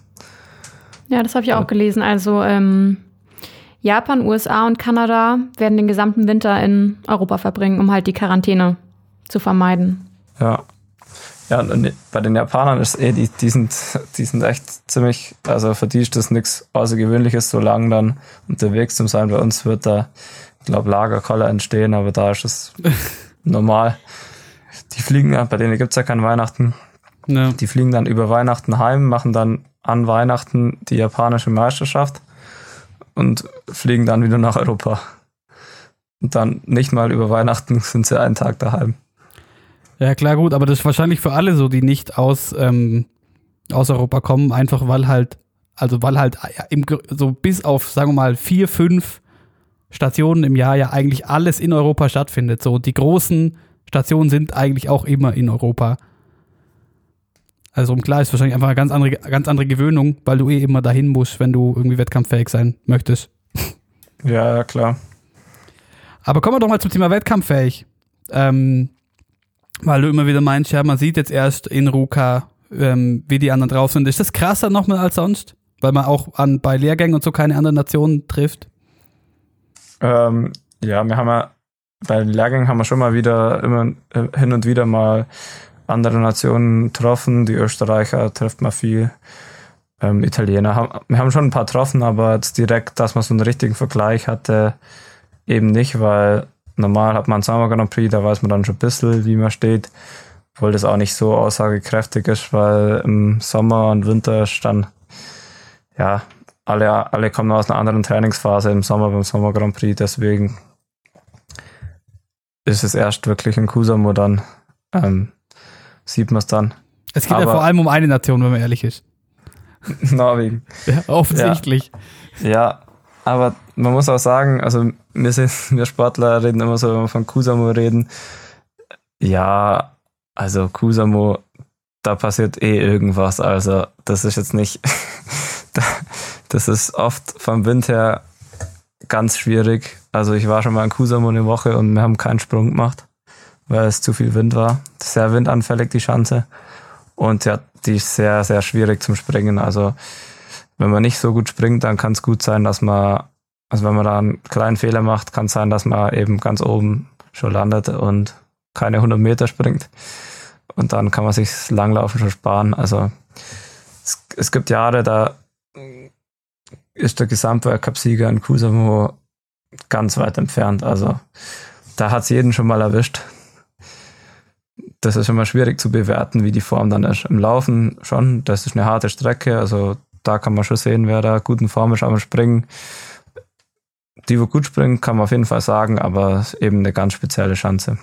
Ja, das habe ich auch gelesen. Also ähm, Japan, USA und Kanada werden den gesamten Winter in Europa verbringen, um halt die Quarantäne zu vermeiden. Ja. Ja, und bei den Japanern ist eh, die, die, sind, die sind echt ziemlich, also für die ist das nichts Außergewöhnliches, so lange dann unterwegs zu sein. Bei uns wird da, ich glaube, Lagerkoller entstehen, aber da ist es normal. Die fliegen ja, bei denen gibt's ja kein Weihnachten. Ja. Die fliegen dann über Weihnachten heim, machen dann an Weihnachten die japanische Meisterschaft und fliegen dann wieder nach Europa. Und dann nicht mal über Weihnachten sind sie einen Tag daheim. Ja, klar, gut, aber das ist wahrscheinlich für alle so, die nicht aus, ähm, aus Europa kommen, einfach weil halt, also weil halt ja, im, so bis auf, sagen wir mal, vier, fünf Stationen im Jahr ja eigentlich alles in Europa stattfindet. So, die großen Stationen sind eigentlich auch immer in Europa. Also um klar ist wahrscheinlich einfach eine ganz andere, ganz andere Gewöhnung, weil du eh immer dahin musst, wenn du irgendwie wettkampffähig sein möchtest. Ja, klar. Aber kommen wir doch mal zum Thema wettkampffähig. Ähm, weil du immer wieder meinst, ja, man sieht jetzt erst in Ruka, ähm, wie die anderen drauf sind. Ist das krasser nochmal als sonst? Weil man auch an, bei Lehrgängen und so keine anderen Nationen trifft. Ähm, ja, wir haben ja bei den Lehrgängen haben wir schon mal wieder immer äh, hin und wieder mal andere Nationen getroffen. Die Österreicher trifft man viel. Ähm, Italiener haben, wir haben schon ein paar getroffen, aber jetzt direkt, dass man so einen richtigen Vergleich hatte, eben nicht, weil normal hat man einen Summer Grand Prix, da weiß man dann schon ein bisschen, wie man steht, obwohl das auch nicht so aussagekräftig ist, weil im Sommer und Winter ist dann, ja, alle, alle kommen aus einer anderen Trainingsphase im Sommer beim Sommer Grand Prix, deswegen ist es erst wirklich in Kusamo dann, ähm, sieht man es dann. Es geht ja Aber- vor allem um eine Nation, wenn man ehrlich ist. Norwegen. Ja, offensichtlich. Ja, aber man muss auch sagen, also wir sind, wir Sportler reden immer so, wenn wir von Kusamo reden. Ja, also Kusamo, da passiert eh irgendwas. Also das ist jetzt nicht, da- das ist oft vom Wind her ganz schwierig. Also ich war schon mal in Kusamo eine Woche und wir haben keinen Sprung gemacht, weil es zu viel Wind war. Sehr windanfällig die Schanze. Und ja, die ist sehr, sehr schwierig zum Springen. Also wenn man nicht so gut springt, dann kann es gut sein, dass man, also wenn man da einen kleinen Fehler macht, kann es sein, dass man eben ganz oben schon landet und keine 100 Meter springt. Und dann kann man sich das Langlaufen schon sparen. Also es, es gibt Jahre, da ist der Gesamtweltcup-Sieger in Kusamo ganz weit entfernt. Also da hat es jeden schon mal erwischt. Das ist immer schwierig zu bewerten, wie die Form dann ist. Im Laufen schon, das ist eine harte Strecke, also da kann man schon sehen, wer da gut in Form ist am Springen. Die, wo gut springen, kann man auf jeden Fall sagen, aber eben eine ganz spezielle Chance.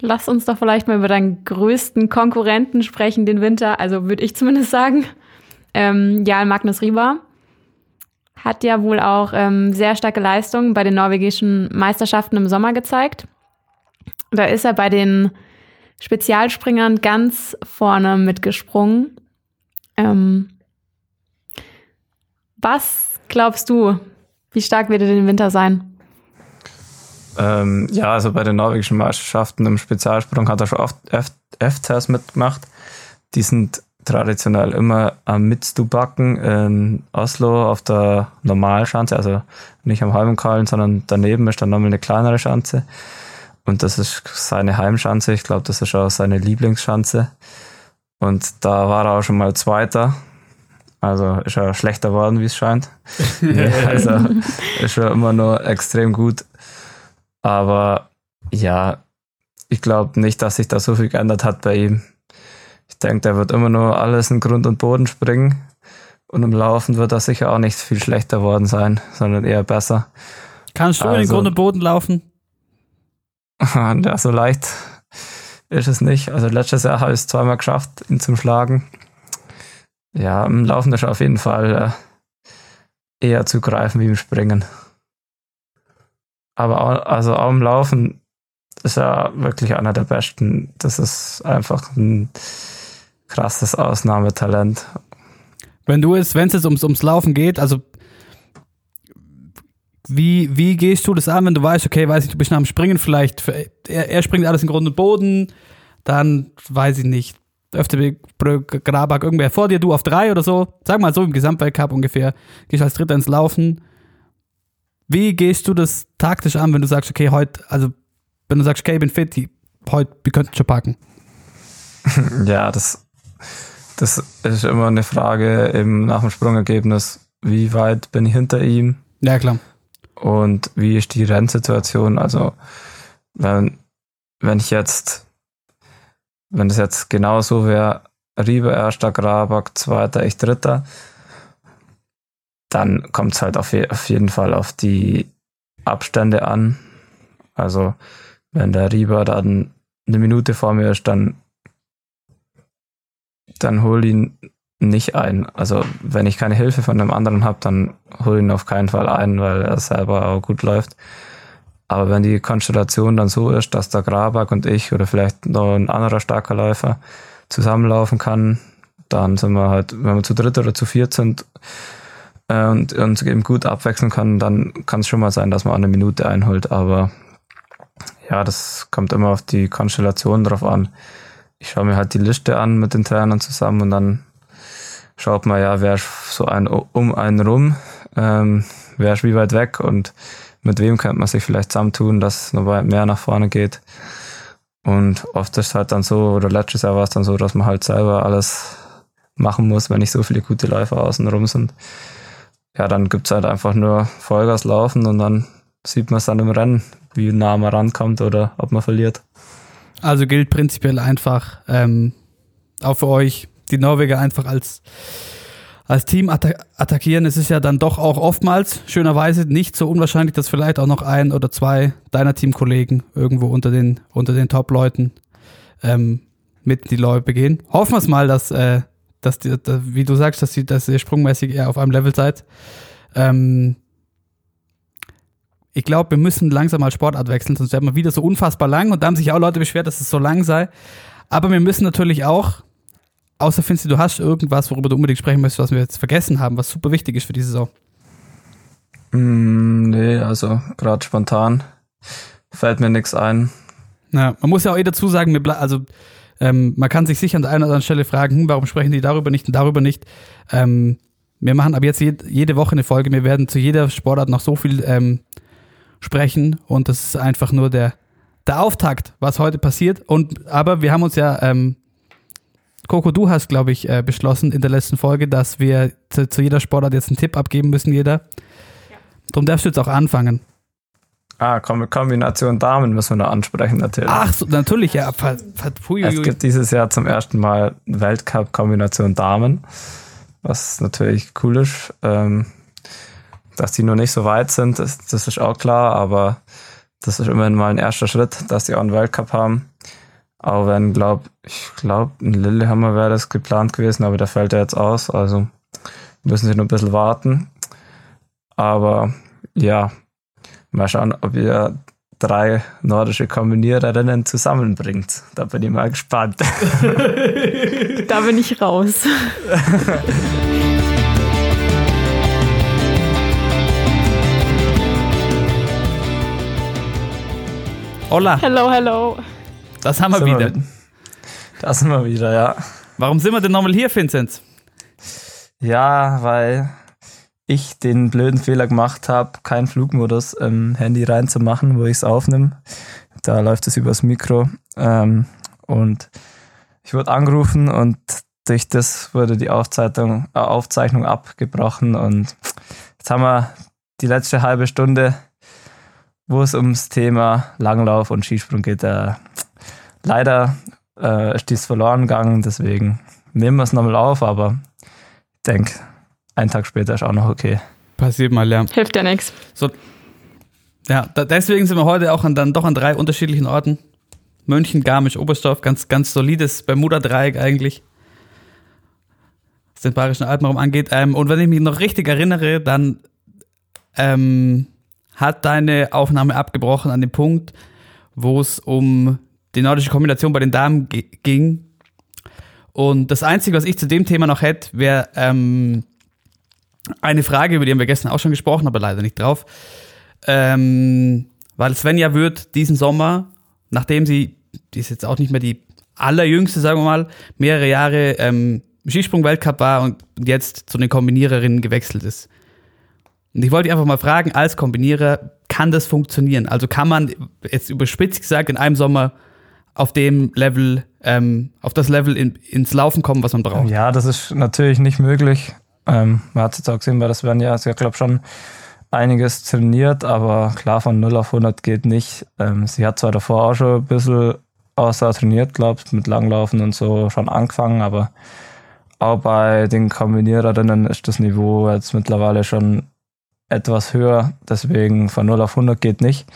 Lass uns doch vielleicht mal über deinen größten Konkurrenten sprechen den Winter. Also würde ich zumindest sagen. Ähm, Jan Magnus Rieber hat ja wohl auch ähm, sehr starke Leistungen bei den norwegischen Meisterschaften im Sommer gezeigt. Da ist er bei den Spezialspringern ganz vorne mitgesprungen. Ähm, was glaubst du, wie stark wird er den Winter sein? Ähm, ja, also bei den norwegischen Meisterschaften im Spezialsprung hat er schon oft F-Tests mitgemacht. Die sind traditionell immer am Midstubacken in Oslo auf der Normalschanze, also nicht am halben Kahlen, sondern daneben ist dann nochmal eine kleinere Schanze. Und das ist seine Heimschanze. Ich glaube, das ist auch seine Lieblingsschanze. Und da war er auch schon mal Zweiter. Also ist er schlechter geworden, wie es scheint. also ist schon immer nur extrem gut. Aber ja, ich glaube nicht, dass sich da so viel geändert hat bei ihm. Ich denke, der wird immer nur alles in Grund und Boden springen. Und im Laufen wird er sicher auch nicht viel schlechter worden sein, sondern eher besser. Kannst du in den Also- Grund und Boden laufen? ja, so leicht ist es nicht. Also letztes Jahr habe ich es zweimal geschafft, ihn zum Schlagen. Ja, im Laufen ist er auf jeden Fall äh, eher zu greifen wie im Springen. Aber auch, also auch im Laufen ist er wirklich einer der Besten. Das ist einfach ein krasses Ausnahmetalent. Wenn du es, wenn es jetzt ums, ums Laufen geht, also wie, wie gehst du das an, wenn du weißt, okay, weiß ich, du bist nach dem Springen vielleicht, er, er springt alles in Grund und Boden, dann weiß ich nicht, öfter Grabak irgendwer vor dir, du auf drei oder so, sag mal so im Gesamtweltcup ungefähr, gehst als Dritter ins Laufen. Wie gehst du das taktisch an, wenn du sagst, okay, heute, also wenn du sagst, okay, ich bin fit, heute, wir könnten schon packen. Ja, das, das ist immer eine Frage eben nach dem Sprungergebnis. Wie weit bin ich hinter ihm? Ja, klar. Und wie ist die Rennsituation? Also, wenn, wenn ich jetzt, wenn es jetzt genau so wäre, Riebe erster, Grabak zweiter, ich dritter, dann kommt es halt auf, je, auf jeden Fall auf die Abstände an. Also, wenn der Rieber dann eine Minute vor mir ist, dann, dann hol ihn nicht ein. Also wenn ich keine Hilfe von dem anderen habe, dann hol ihn auf keinen Fall ein, weil er selber auch gut läuft. Aber wenn die Konstellation dann so ist, dass der Grabak und ich oder vielleicht noch ein anderer starker Läufer zusammenlaufen kann, dann sind wir halt, wenn wir zu dritt oder zu viert sind äh, und uns eben gut abwechseln kann, dann kann es schon mal sein, dass man eine Minute einholt. Aber ja, das kommt immer auf die Konstellation drauf an. Ich schaue mir halt die Liste an mit den Trainern zusammen und dann schaut man ja, wer ist so ein um einen rum, ähm, wer ist wie weit weg und mit wem könnte man sich vielleicht zusammentun, dass es noch weit mehr nach vorne geht. Und oft ist es halt dann so, oder letztes Jahr war es dann so, dass man halt selber alles machen muss, wenn nicht so viele gute Läufer außen rum sind. Ja, dann gibt's halt einfach nur Vollgas laufen und dann sieht man es dann im Rennen, wie nah man rankommt oder ob man verliert. Also gilt prinzipiell einfach ähm, auch für euch die Norweger einfach als, als Team atta attackieren. Es ist ja dann doch auch oftmals, schönerweise, nicht so unwahrscheinlich, dass vielleicht auch noch ein oder zwei deiner Teamkollegen irgendwo unter den, unter den Top-Leuten ähm, mit die Leute gehen. Hoffen wir es mal, dass, äh, dass, die, dass, wie du sagst, dass, die, dass ihr sprungmäßig eher auf einem Level seid. Ähm, ich glaube, wir müssen langsam mal Sportart wechseln, sonst werden wir wieder so unfassbar lang und da haben sich auch Leute beschwert, dass es so lang sei. Aber wir müssen natürlich auch, außer findest du, du hast irgendwas, worüber du unbedingt sprechen möchtest, was wir jetzt vergessen haben, was super wichtig ist für die Saison. Mm, nee, also gerade spontan fällt mir nichts ein. Ja, man muss ja auch eh dazu sagen, also ähm, man kann sich sicher an der einen oder anderen Stelle fragen, hm, warum sprechen die darüber nicht und darüber nicht. Ähm, wir machen ab jetzt jed jede Woche eine Folge. Wir werden zu jeder Sportart noch so viel ähm, sprechen und das ist einfach nur der, der Auftakt, was heute passiert. Und aber wir haben uns ja, ähm, Coco, du hast, glaube ich, äh, beschlossen in der letzten Folge, dass wir zu, zu jeder Sportart jetzt einen Tipp abgeben müssen, jeder. Darum darfst du jetzt auch anfangen. Ah, Kom Kombination Damen müssen wir noch ansprechen natürlich. Ach, so, natürlich, ja. Ver, ver, es gibt dieses Jahr zum ersten Mal Weltcup-Kombination Damen, was natürlich cool ist. Ähm, dass die noch nicht so weit sind, das, das ist auch klar, aber das ist immerhin mal ein erster Schritt, dass die auch einen Weltcup haben. Auch wenn, glaub, ich glaube, in Lillehammer wäre das geplant gewesen, aber der fällt ja jetzt aus, also müssen sie noch ein bisschen warten. Aber ja, mal schauen, ob ihr drei nordische Kombiniererinnen zusammenbringt. Da bin ich mal gespannt. Da bin ich raus. Hola, Hello, hello. das haben wir Sind wieder. Da sind wir wieder, ja. Warum sind wir denn nochmal hier, Vinzenz? Ja, weil ich den blöden Fehler gemacht habe, keinen Flugmodus im Handy reinzumachen, wo ich es aufnehme. Da läuft es übers Mikro. Ähm, und ich wurde angerufen und durch das wurde die Aufzeichnung, äh, Aufzeichnung abgebrochen. Und jetzt haben wir die letzte halbe Stunde, wo es ums Thema Langlauf und Skisprung geht. Äh, leider äh, ist dies verloren gegangen, deswegen nehmen wir es nochmal auf, aber ich denke, einen Tag später ist auch noch okay. Passiert mal, ja. Hilft ja nichts. Ja, da, deswegen sind wir heute auch an, dann doch an drei unterschiedlichen Orten. München, Garmisch, Oberstdorf, ganz, ganz solides Bermuda-Dreieck eigentlich. Was den Bayerischen Alpenraum angeht. Ähm, und wenn ich mich noch richtig erinnere, dann ähm, hat deine Aufnahme abgebrochen an dem Punkt, wo es um die nordische Kombination bei den Damen ging. Und das Einzige, was ich zu dem Thema noch hätte, wäre ähm, eine Frage, über die haben wir gestern auch schon gesprochen, aber leider nicht drauf. Ähm, weil Svenja wird diesen Sommer, nachdem sie, die ist jetzt auch nicht mehr die allerjüngste, sagen wir mal, mehrere Jahre ähm, Skisprung-Weltcup war und jetzt zu den Kombiniererinnen gewechselt ist. Und ich wollte einfach mal fragen, als Kombinierer, kann das funktionieren? Also kann man jetzt überspitzt gesagt in einem Sommer auf dem Level, ähm, auf das Level in, ins Laufen kommen, was man braucht? Ja, das ist natürlich nicht möglich. Ähm, man hat es jetzt auch gesehen, weil das werden ja, also ich glaube schon einiges trainiert, aber klar, von 0 auf 100 geht nicht. Ähm, sie hat zwar davor auch schon ein bisschen außer trainiert, glaube ich, mit Langlaufen und so schon angefangen, aber auch bei den Kombiniererinnen ist das Niveau jetzt mittlerweile schon etwas höher, deswegen von 0 auf 100 geht nicht.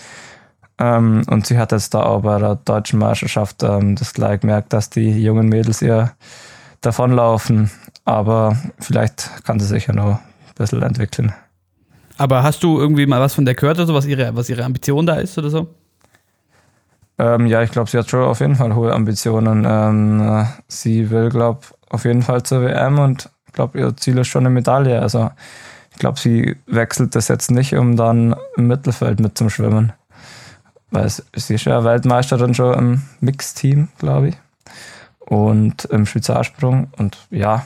Ähm, und sie hat jetzt da auch bei der deutschen Meisterschaft ähm, das gleich gemerkt, dass die jungen Mädels ihr davonlaufen. Aber vielleicht kann sie sich ja noch ein bisschen entwickeln. Aber hast du irgendwie mal was von der gehört oder so, was ihre, was ihre Ambition da ist oder so? Ähm, ja, ich glaube, sie hat schon auf jeden Fall hohe Ambitionen. Ähm, äh, sie will, glaube auf jeden Fall zur WM und ich glaube, ihr Ziel ist schon eine Medaille. Also ich glaube, sie wechselt das jetzt nicht, um dann im Mittelfeld mitzuschwimmen. Weil sie ist ja Weltmeisterin schon im Mixteam, glaube ich. Und im Spezialsprung. Und ja,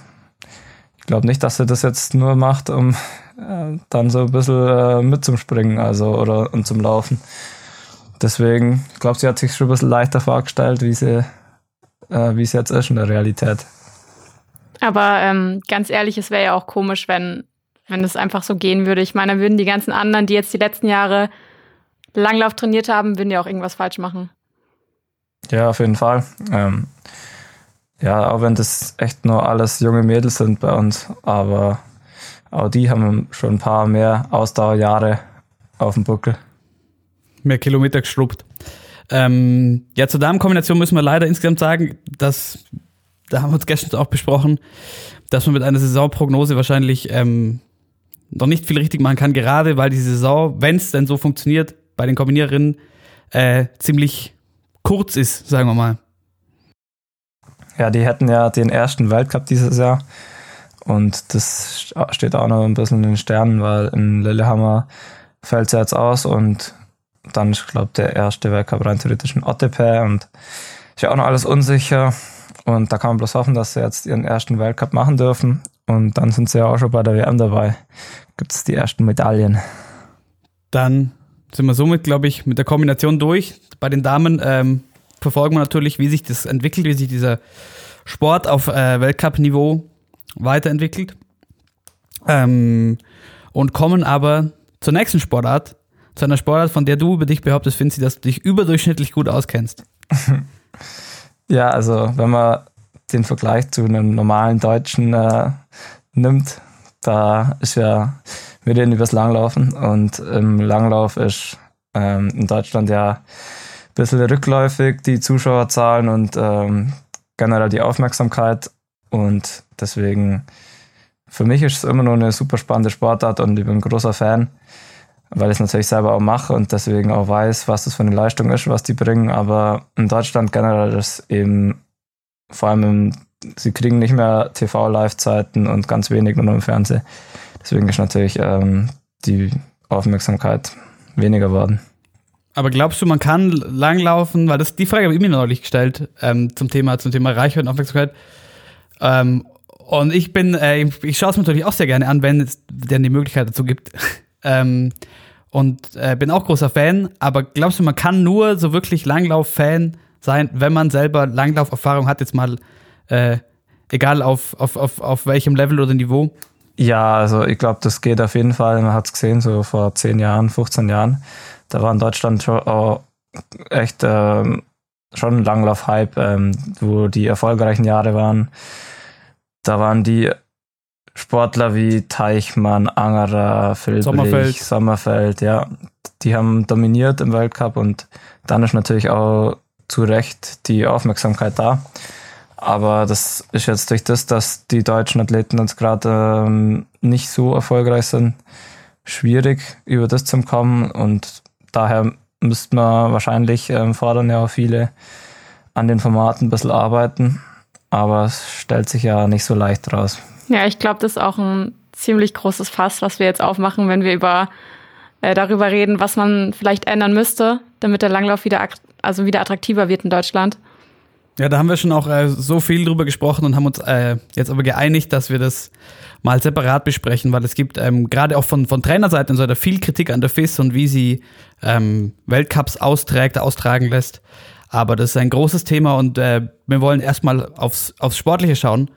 ich glaube nicht, dass sie das jetzt nur macht, um äh, dann so ein bisschen äh, mitzumspringen, also oder und zum Laufen. Deswegen, ich glaube, sie hat sich schon ein bisschen leichter vorgestellt, wie sie, äh, wie es jetzt ist in der Realität. Aber ähm, ganz ehrlich, es wäre ja auch komisch, wenn, wenn es einfach so gehen würde. Ich meine, dann würden die ganzen anderen, die jetzt die letzten Jahre Langlauf trainiert haben, würden ja auch irgendwas falsch machen. Ja, auf jeden Fall. Ähm, Ja, auch wenn das echt nur alles junge Mädels sind bei uns, aber auch die haben schon ein paar mehr Ausdauerjahre auf dem Buckel. Mehr Kilometer geschrubbt. Ähm, ja, zur Damenkombination müssen wir leider insgesamt sagen, dass, da haben wir uns gestern auch besprochen, dass man mit einer Saisonprognose wahrscheinlich ähm, noch nicht viel richtig machen kann, gerade weil die Saison, wenn es denn so funktioniert, bei den Kombiniererinnen äh, ziemlich kurz ist, sagen wir mal. Ja, die hätten ja den ersten Weltcup dieses Jahr und das steht auch noch ein bisschen in den Sternen, weil in Lillehammer fällt es jetzt aus und dann ist, glaube der erste Weltcup rein theoretisch in Ottepe und ist ja auch noch alles unsicher. Und da kann man bloß hoffen, dass sie jetzt ihren ersten Weltcup machen dürfen. Und dann sind sie ja auch schon bei der WM dabei. Gibt es die ersten Medaillen. Dann sind wir somit, glaube ich, mit der Kombination durch. Bei den Damen ähm, verfolgen wir natürlich, wie sich das entwickelt, wie sich dieser Sport auf äh, Weltcup-Niveau weiterentwickelt. Ähm, und kommen aber zur nächsten Sportart, zu einer Sportart, von der du über dich behauptest, Finzi, dass du dich überdurchschnittlich gut auskennst. ja, also wenn man den Vergleich zu einem normalen Deutschen äh, nimmt, da ist ja, wir reden über das Langlaufen und im Langlauf ist ähm, in Deutschland ja ein bisschen rückläufig die Zuschauerzahlen und ähm, generell die Aufmerksamkeit und deswegen für mich ist es immer noch eine super spannende Sportart und ich bin ein großer Fan weil ich es natürlich selber auch mache und deswegen auch weiß, was das für eine Leistung ist, was die bringen. Aber in Deutschland generell ist eben vor allem sie kriegen nicht mehr TV-Live-Zeiten und ganz wenig nur im Fernsehen. Deswegen ist natürlich ähm, die Aufmerksamkeit weniger worden. Aber glaubst du, man kann langlaufen? Weil das die Frage habe ich mir neulich gestellt ähm, zum Thema zum Thema Reichweite und Aufmerksamkeit. Ähm, und ich bin, äh, ich schaue es mir natürlich auch sehr gerne an, wenn es denn die Möglichkeit dazu gibt. Ähm, und äh, bin auch großer Fan, aber glaubst du, man kann nur so wirklich Langlauf-Fan sein, wenn man selber Langlauferfahrung hat, jetzt mal äh, egal auf, auf, auf, auf welchem Level oder Niveau? Ja, also ich glaube, das geht auf jeden Fall. Man hat es gesehen, so vor 10 Jahren, 15 Jahren. Da war in Deutschland schon auch echt ähm, schon ein Langlauf-Hype, ähm, wo die erfolgreichen Jahre waren. Da waren die Sportler wie Teichmann, Angerer, Filblich, Sommerfeld. Sommerfeld, ja, die haben dominiert im Weltcup und dann ist natürlich auch zu Recht die Aufmerksamkeit da. Aber das ist jetzt durch das, dass die deutschen Athleten jetzt gerade ähm, nicht so erfolgreich sind, schwierig, über das zu kommen. Und daher müsste man wahrscheinlich ähm, fordern ja auch viele an den Formaten ein bisschen arbeiten. Aber es stellt sich ja nicht so leicht raus. Ja, ich glaube, das ist auch ein ziemlich großes Fass, was wir jetzt aufmachen, wenn wir über äh, darüber reden, was man vielleicht ändern müsste, damit der Langlauf wieder also wieder attraktiver wird in Deutschland. Ja, da haben wir schon auch äh, so viel drüber gesprochen und haben uns äh, jetzt aber geeinigt, dass wir das mal separat besprechen, weil es gibt ähm, gerade auch von, von Trainerseite und so weiter viel Kritik an der FIS und wie sie ähm, Weltcups austrägt, austragen lässt. Aber das ist ein großes Thema und äh, wir wollen erstmal aufs, aufs Sportliche schauen.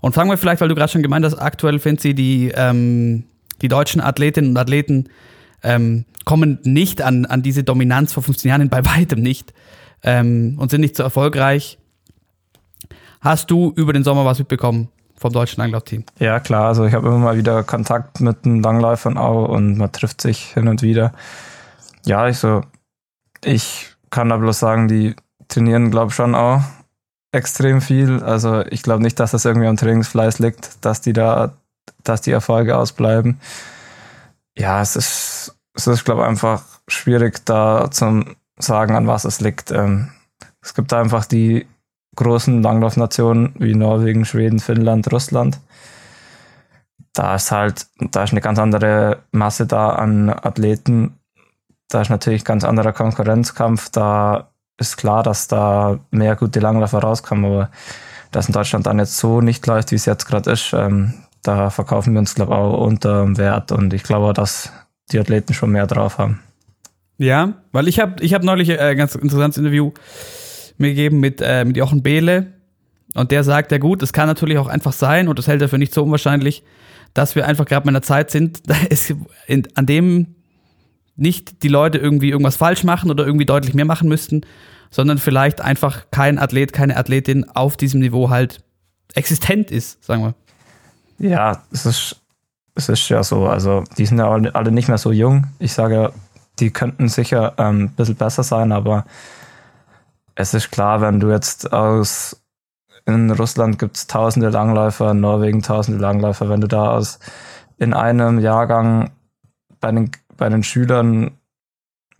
Und fangen wir vielleicht, weil du gerade schon gemeint hast, aktuell, Finzi, die, ähm, die deutschen Athletinnen und Athleten ähm, kommen nicht an, an diese Dominanz vor 15 Jahren, bei weitem nicht, ähm, und sind nicht so erfolgreich. Hast du über den Sommer was mitbekommen vom deutschen Langlaufteam? Ja, klar. Also ich habe immer mal wieder Kontakt mit den Langläufern auch und man trifft sich hin und wieder. Ja, ich so, ich kann da bloß sagen, die trainieren, glaube ich, schon auch extrem viel. Also ich glaube nicht, dass das irgendwie am Trainingsfleiß liegt, dass die da, dass die Erfolge ausbleiben. Ja, es ist, es ist, glaube ich, einfach schwierig da zu sagen, an was es liegt. Ähm, es gibt einfach die großen Langlaufnationen wie Norwegen, Schweden, Finnland, Russland. Da ist halt, da ist eine ganz andere Masse da an Athleten. Da ist natürlich ganz anderer Konkurrenzkampf. Da ist klar, dass da mehr gute Langläufer rauskommen, aber dass in Deutschland dann jetzt so nicht läuft, wie es jetzt gerade ist, ähm, da verkaufen wir uns, glaube ich, auch unter dem Wert und ich glaube dass die Athleten schon mehr drauf haben. Ja, weil ich habe ich hab neulich äh, ein ganz interessantes Interview mir gegeben mit, äh, mit Jochen Behle und der sagt, ja gut, es kann natürlich auch einfach sein und das hält er für nicht so unwahrscheinlich, dass wir einfach gerade in einer Zeit sind, es, an dem nicht die Leute irgendwie irgendwas falsch machen oder irgendwie deutlich mehr machen müssten sondern vielleicht einfach kein Athlet, keine Athletin auf diesem Niveau halt existent ist, sagen wir. Ja, es ist, es ist ja so. Also, die sind ja alle, nicht mehr so jung. Ich sage, die könnten sicher ähm, ein bisschen besser sein, aber es ist klar, wenn du jetzt aus in Russland gibt es tausende Langläufer, in Norwegen tausende Langläufer, wenn du da aus in einem Jahrgang bei den, bei den Schülern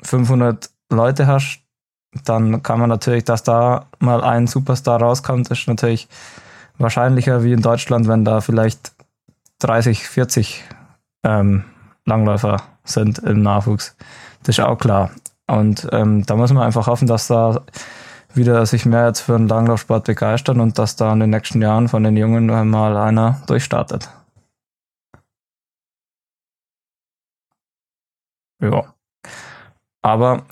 500 Leute hast, dann kann man natürlich, dass da mal ein Superstar rauskommt, ist natürlich wahrscheinlicher wie in Deutschland, wenn da vielleicht 30, 40 ähm, Langläufer sind im Nachwuchs. Das ist auch klar. Und ähm, da muss man einfach hoffen, dass da wieder sich mehr jetzt für den Langlaufsport begeistern und dass da in den nächsten Jahren von den Jungen mal einer durchstartet. Ja. Aber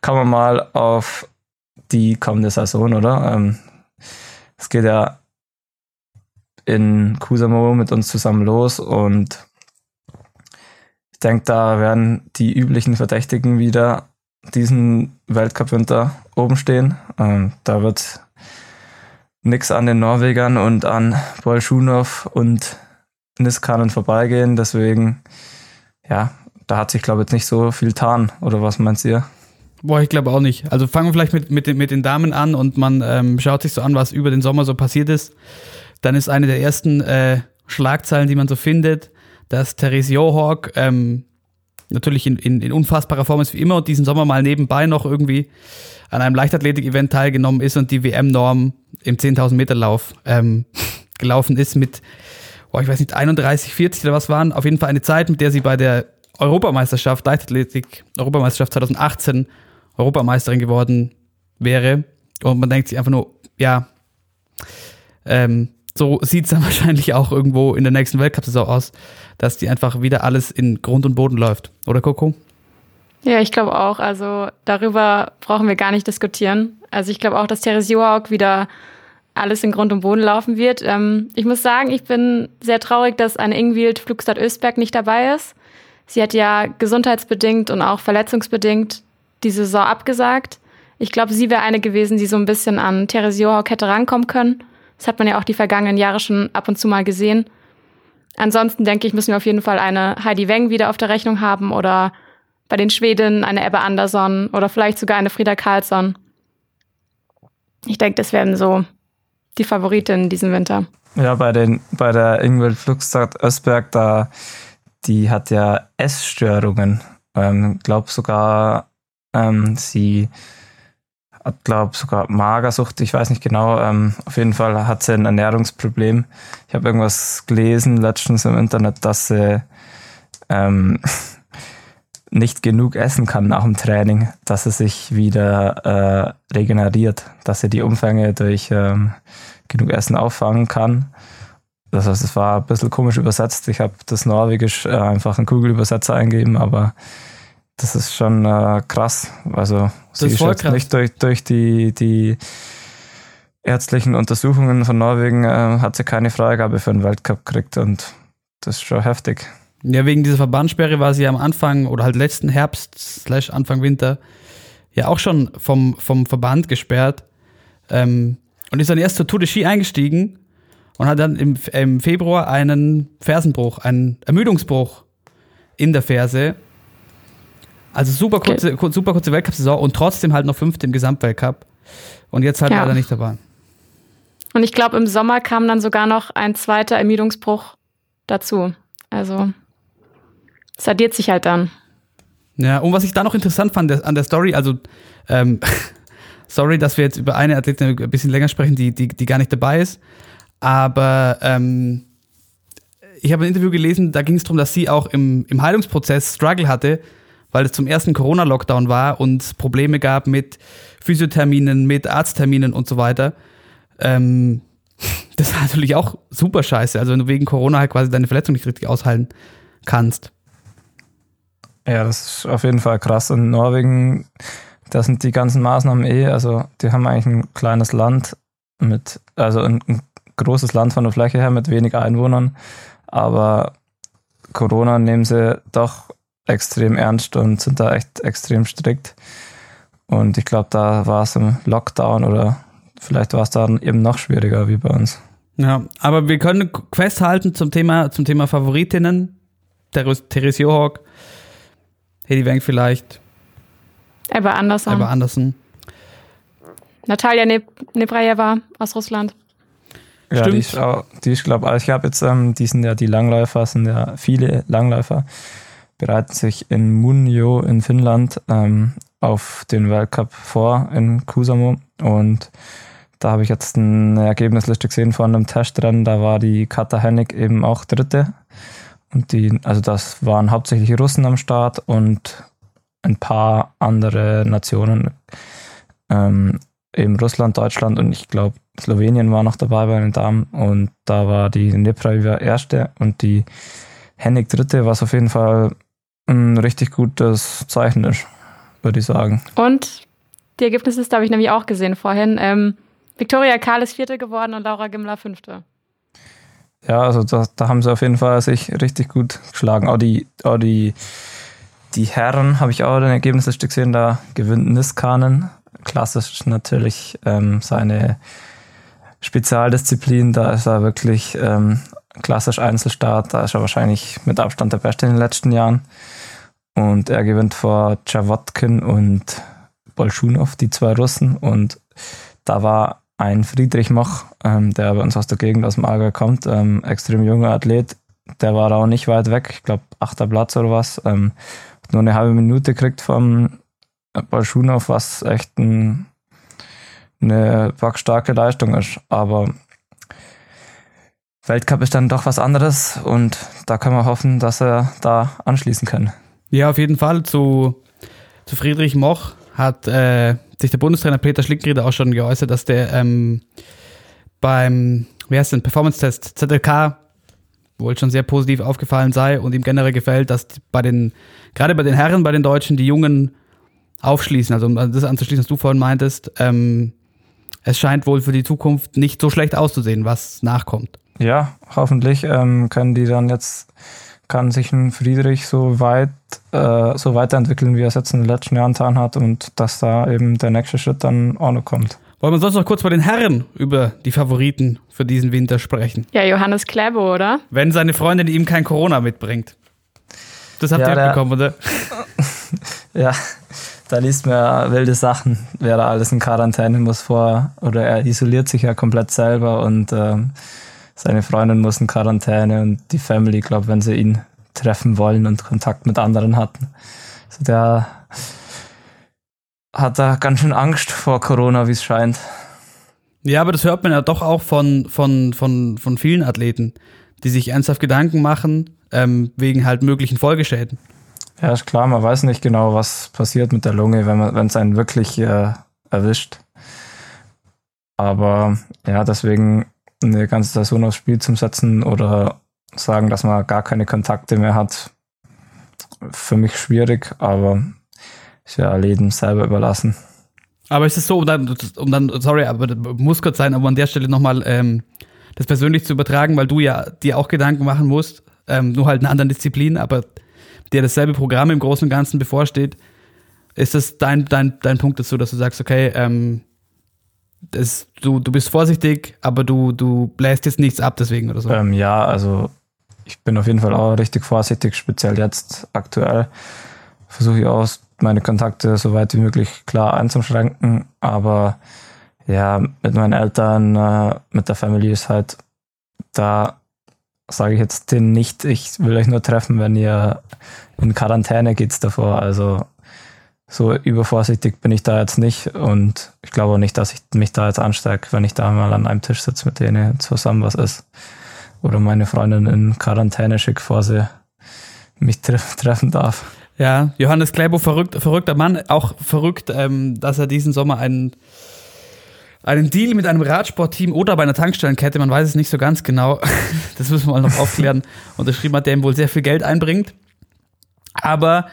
kommen wir mal auf die kommende Saison, oder? Ähm, es geht ja in Kusamo mit uns zusammen los und ich denke, da werden die üblichen Verdächtigen wieder diesen Weltcup-Winter oben stehen. Ähm, da wird nichts an den Norwegern und an Bolschunow und Niskanen vorbeigehen. Deswegen, ja, da hat sich, glaube ich, jetzt nicht so viel getan. Oder was meinst ihr? Boah, ich glaube auch nicht. Also fangen wir vielleicht mit, mit, den, mit den Damen an und man ähm, schaut sich so an, was über den Sommer so passiert ist. Dann ist eine der ersten äh, Schlagzeilen, die man so findet, dass Therese Johawk ähm, natürlich in, in, in unfassbarer Form ist wie immer und diesen Sommer mal nebenbei noch irgendwie an einem Leichtathletik-Event teilgenommen ist und die WM-Norm im 10.000 Meter Lauf ähm, gelaufen ist mit, oh, ich weiß nicht, 31, 40 oder was waren. Auf jeden Fall eine Zeit, mit der sie bei der Europameisterschaft, Leichtathletik, Europameisterschaft 2018 Europameisterin geworden wäre. Und man denkt sich einfach nur, ja, ähm, so sieht es dann wahrscheinlich auch irgendwo in der nächsten Weltcup-Saison aus, dass die einfach wieder alles in Grund und Boden läuft. Oder Coco? Ja, ich glaube auch. Also darüber brauchen wir gar nicht diskutieren. Also ich glaube auch, dass Therese Johaug wieder alles in Grund und Boden laufen wird. Ähm, ich muss sagen, ich bin sehr traurig, dass eine Ingwild Flugstadt Östberg nicht dabei ist. Sie hat ja gesundheitsbedingt und auch verletzungsbedingt die Saison abgesagt. Ich glaube, sie wäre eine gewesen, die so ein bisschen an Therese Johaug hätte rankommen können. Das hat man ja auch die vergangenen Jahre schon ab und zu mal gesehen. Ansonsten denke ich, müssen wir auf jeden Fall eine Heidi Weng wieder auf der Rechnung haben oder bei den Schweden eine Ebbe Andersson oder vielleicht sogar eine Frieda Karlsson. Ich denke, das werden so die Favoritinnen diesen Winter. Ja, bei den bei der Ingwild Flugstadt Östberg, da die hat ja Essstörungen. Ähm, glaube sogar ähm, sie hat, glaube sogar Magersucht, ich weiß nicht genau. Ähm, auf jeden Fall hat sie ein Ernährungsproblem. Ich habe irgendwas gelesen letztens im Internet, dass sie ähm, nicht genug essen kann nach dem Training, dass sie sich wieder äh, regeneriert, dass sie die Umfänge durch ähm, genug Essen auffangen kann. Das heißt, es war ein bisschen komisch übersetzt. Ich habe das Norwegisch äh, einfach einen Kugelübersetzer eingegeben, aber das ist schon äh, krass. Also sie ist, nicht durch, durch die, die ärztlichen Untersuchungen von Norwegen äh, hat sie keine Freigabe für den Weltcup gekriegt und das ist schon heftig. Ja, wegen dieser Verbandssperre war sie am Anfang oder halt letzten Herbst slash Anfang Winter ja auch schon vom, vom Verband gesperrt ähm, und ist dann erst zur Tour de Ski eingestiegen und hat dann im, im Februar einen Fersenbruch, einen Ermüdungsbruch in der Ferse also super kurze, okay. super kurze Weltcup-Saison und trotzdem halt noch fünfte im Gesamtweltcup. Und jetzt halt ja. leider nicht dabei. Und ich glaube, im Sommer kam dann sogar noch ein zweiter Ermüdungsbruch dazu. Also es addiert sich halt dann. Ja, und was ich da noch interessant fand an der Story, also ähm, sorry, dass wir jetzt über eine Athletin ein bisschen länger sprechen, die, die, die gar nicht dabei ist. Aber ähm, ich habe ein Interview gelesen, da ging es darum, dass sie auch im, im Heilungsprozess Struggle hatte, weil es zum ersten Corona-Lockdown war und Probleme gab mit Physiotherminen, mit Arztterminen und so weiter. Ähm, das war natürlich auch super scheiße. Also wenn du wegen Corona halt quasi deine Verletzung nicht richtig aushalten kannst. Ja, das ist auf jeden Fall krass. In Norwegen, da sind die ganzen Maßnahmen eh, also die haben eigentlich ein kleines Land mit, also ein, ein großes Land von der Fläche her mit weniger Einwohnern, aber Corona nehmen sie doch extrem ernst und sind da echt extrem strikt. Und ich glaube, da war es im Lockdown oder vielleicht war es dann eben noch schwieriger wie bei uns. Ja, aber wir können festhalten zum Thema, zum Thema Favoritinnen. Therese Johawk, Hedy Wenk vielleicht. Ebba Andersson. Ebba Andersson. Natalia ne Nebrajeva aus Russland. Ja, Stimmt. die ist, auch, die ist glaube ich, habe jetzt, ähm, die sind ja die Langläufer, sind ja viele Langläufer, bereiten sich in Munjo in Finnland ähm, auf den Weltcup vor in Kusamo. Und da habe ich jetzt eine Ergebnisliste gesehen von einem Testrennen, da war die Kata Hennig eben auch Dritte. Und die, also das waren hauptsächlich Russen am Start und ein paar andere Nationen, ähm, eben Russland, Deutschland und ich glaube Slowenien war noch dabei bei den Damen. Und da war die Neprajeva erste und die Hennig dritte, was auf jeden Fall ein richtig gutes Zeichen ist, würde ich sagen. Und die Ergebnisse habe ich nämlich auch gesehen vorhin. Ähm, Victoria Karl ist vierte geworden und Laura Gimmler fünfte. Ja, also da, da haben sie auf jeden Fall sich richtig gut geschlagen. Auch die, auch die, die Herren habe ich auch ein Ergebnisliste gesehen, da gewinnt Niskanen. Klassisch natürlich ähm, seine Spezialdisziplin, da ist er wirklich ähm, klassisch Einzelstart, da ist er wahrscheinlich mit Abstand der Beste in den letzten Jahren. Und er gewinnt vor Czawotkin und Bolschunow, die zwei Russen. Und da war ein Friedrich Moch, ähm, der bei uns aus der Gegend aus dem Allgäu kommt, ähm, extrem junger Athlet, der war auch nicht weit weg, ich glaube achter Platz oder was, ähm, nur eine halbe Minute kriegt vom Bolschunow, was echt ein eine starke Leistung ist. Aber Weltcup ist dann doch was anderes und da können wir hoffen, dass er da anschließen kann. Ja, auf jeden Fall. Zu, zu Friedrich Moch hat äh, sich der Bundestrainer Peter Schlickenrieder auch schon geäußert, dass der ähm, beim, wie heißt denn, Performance-Test ZLK wohl schon sehr positiv aufgefallen sei und ihm generell gefällt, dass bei den, gerade bei den Herren, bei den Deutschen, die Jungen aufschließen, also um das anzuschließen, was du vorhin meintest, ähm, es scheint wohl für die Zukunft nicht so schlecht auszusehen, was nachkommt. Ja, hoffentlich ähm, können die dann jetzt, kann sich ein Friedrich so weit, äh, so weiterentwickeln, wie er es jetzt in den letzten Jahren getan hat und dass da eben der nächste Schritt dann auch noch kommt. Wollen wir sonst noch kurz bei den Herren über die Favoriten für diesen Winter sprechen? Ja, Johannes Klebo, oder? Wenn seine Freundin ihm kein Corona mitbringt. Das habt ja, ihr mitbekommen, oder? ja, da liest man ja wilde Sachen, wer da alles in Quarantäne muss vor, oder er isoliert sich ja komplett selber und ähm, seine Freundin muss in Quarantäne und die Family, glaube wenn sie ihn treffen wollen und Kontakt mit anderen hatten. Also der hat da ganz schön Angst vor Corona, wie es scheint. Ja, aber das hört man ja doch auch von, von, von, von vielen Athleten, die sich ernsthaft Gedanken machen, ähm, wegen halt möglichen Folgeschäden. Ja, ist klar, man weiß nicht genau, was passiert mit der Lunge, wenn es einen wirklich äh, erwischt. Aber ja, deswegen eine ganze Saison aufs Spiel zu setzen oder sagen, dass man gar keine Kontakte mehr hat, für mich schwierig, aber ist ja Leben selber überlassen. Aber ist es so, um dann, um dann, sorry, aber muss kurz sein, um an der Stelle nochmal ähm, das persönlich zu übertragen, weil du ja dir auch Gedanken machen musst, ähm, nur halt in anderen Disziplin, aber dir dasselbe Programm im Großen und Ganzen bevorsteht, ist das dein, dein, dein Punkt dazu, dass du sagst, okay, ähm, das, du, du bist vorsichtig, aber du, du bläst jetzt nichts ab deswegen oder so? Ähm, ja, also ich bin auf jeden Fall auch richtig vorsichtig, speziell jetzt aktuell. Versuche ich auch meine Kontakte so weit wie möglich klar einzuschränken, aber ja, mit meinen Eltern, äh, mit der Family ist halt da sage ich jetzt denen nicht, ich will euch nur treffen, wenn ihr in Quarantäne geht's davor. Also so übervorsichtig bin ich da jetzt nicht und ich glaube auch nicht, dass ich mich da jetzt anstecke, wenn ich da mal an einem Tisch sitze mit denen zusammen was ist. Oder meine Freundin in Quarantäne schicke, bevor sie mich treff treffen darf. Ja, Johannes Kleibo, verrückt, verrückter Mann, auch verrückt, ähm, dass er diesen Sommer einen einen Deal mit einem Radsportteam oder bei einer Tankstellenkette, man weiß es nicht so ganz genau, das müssen wir mal noch aufklären, unterschrieben hat, der ihm wohl sehr viel Geld einbringt. Aber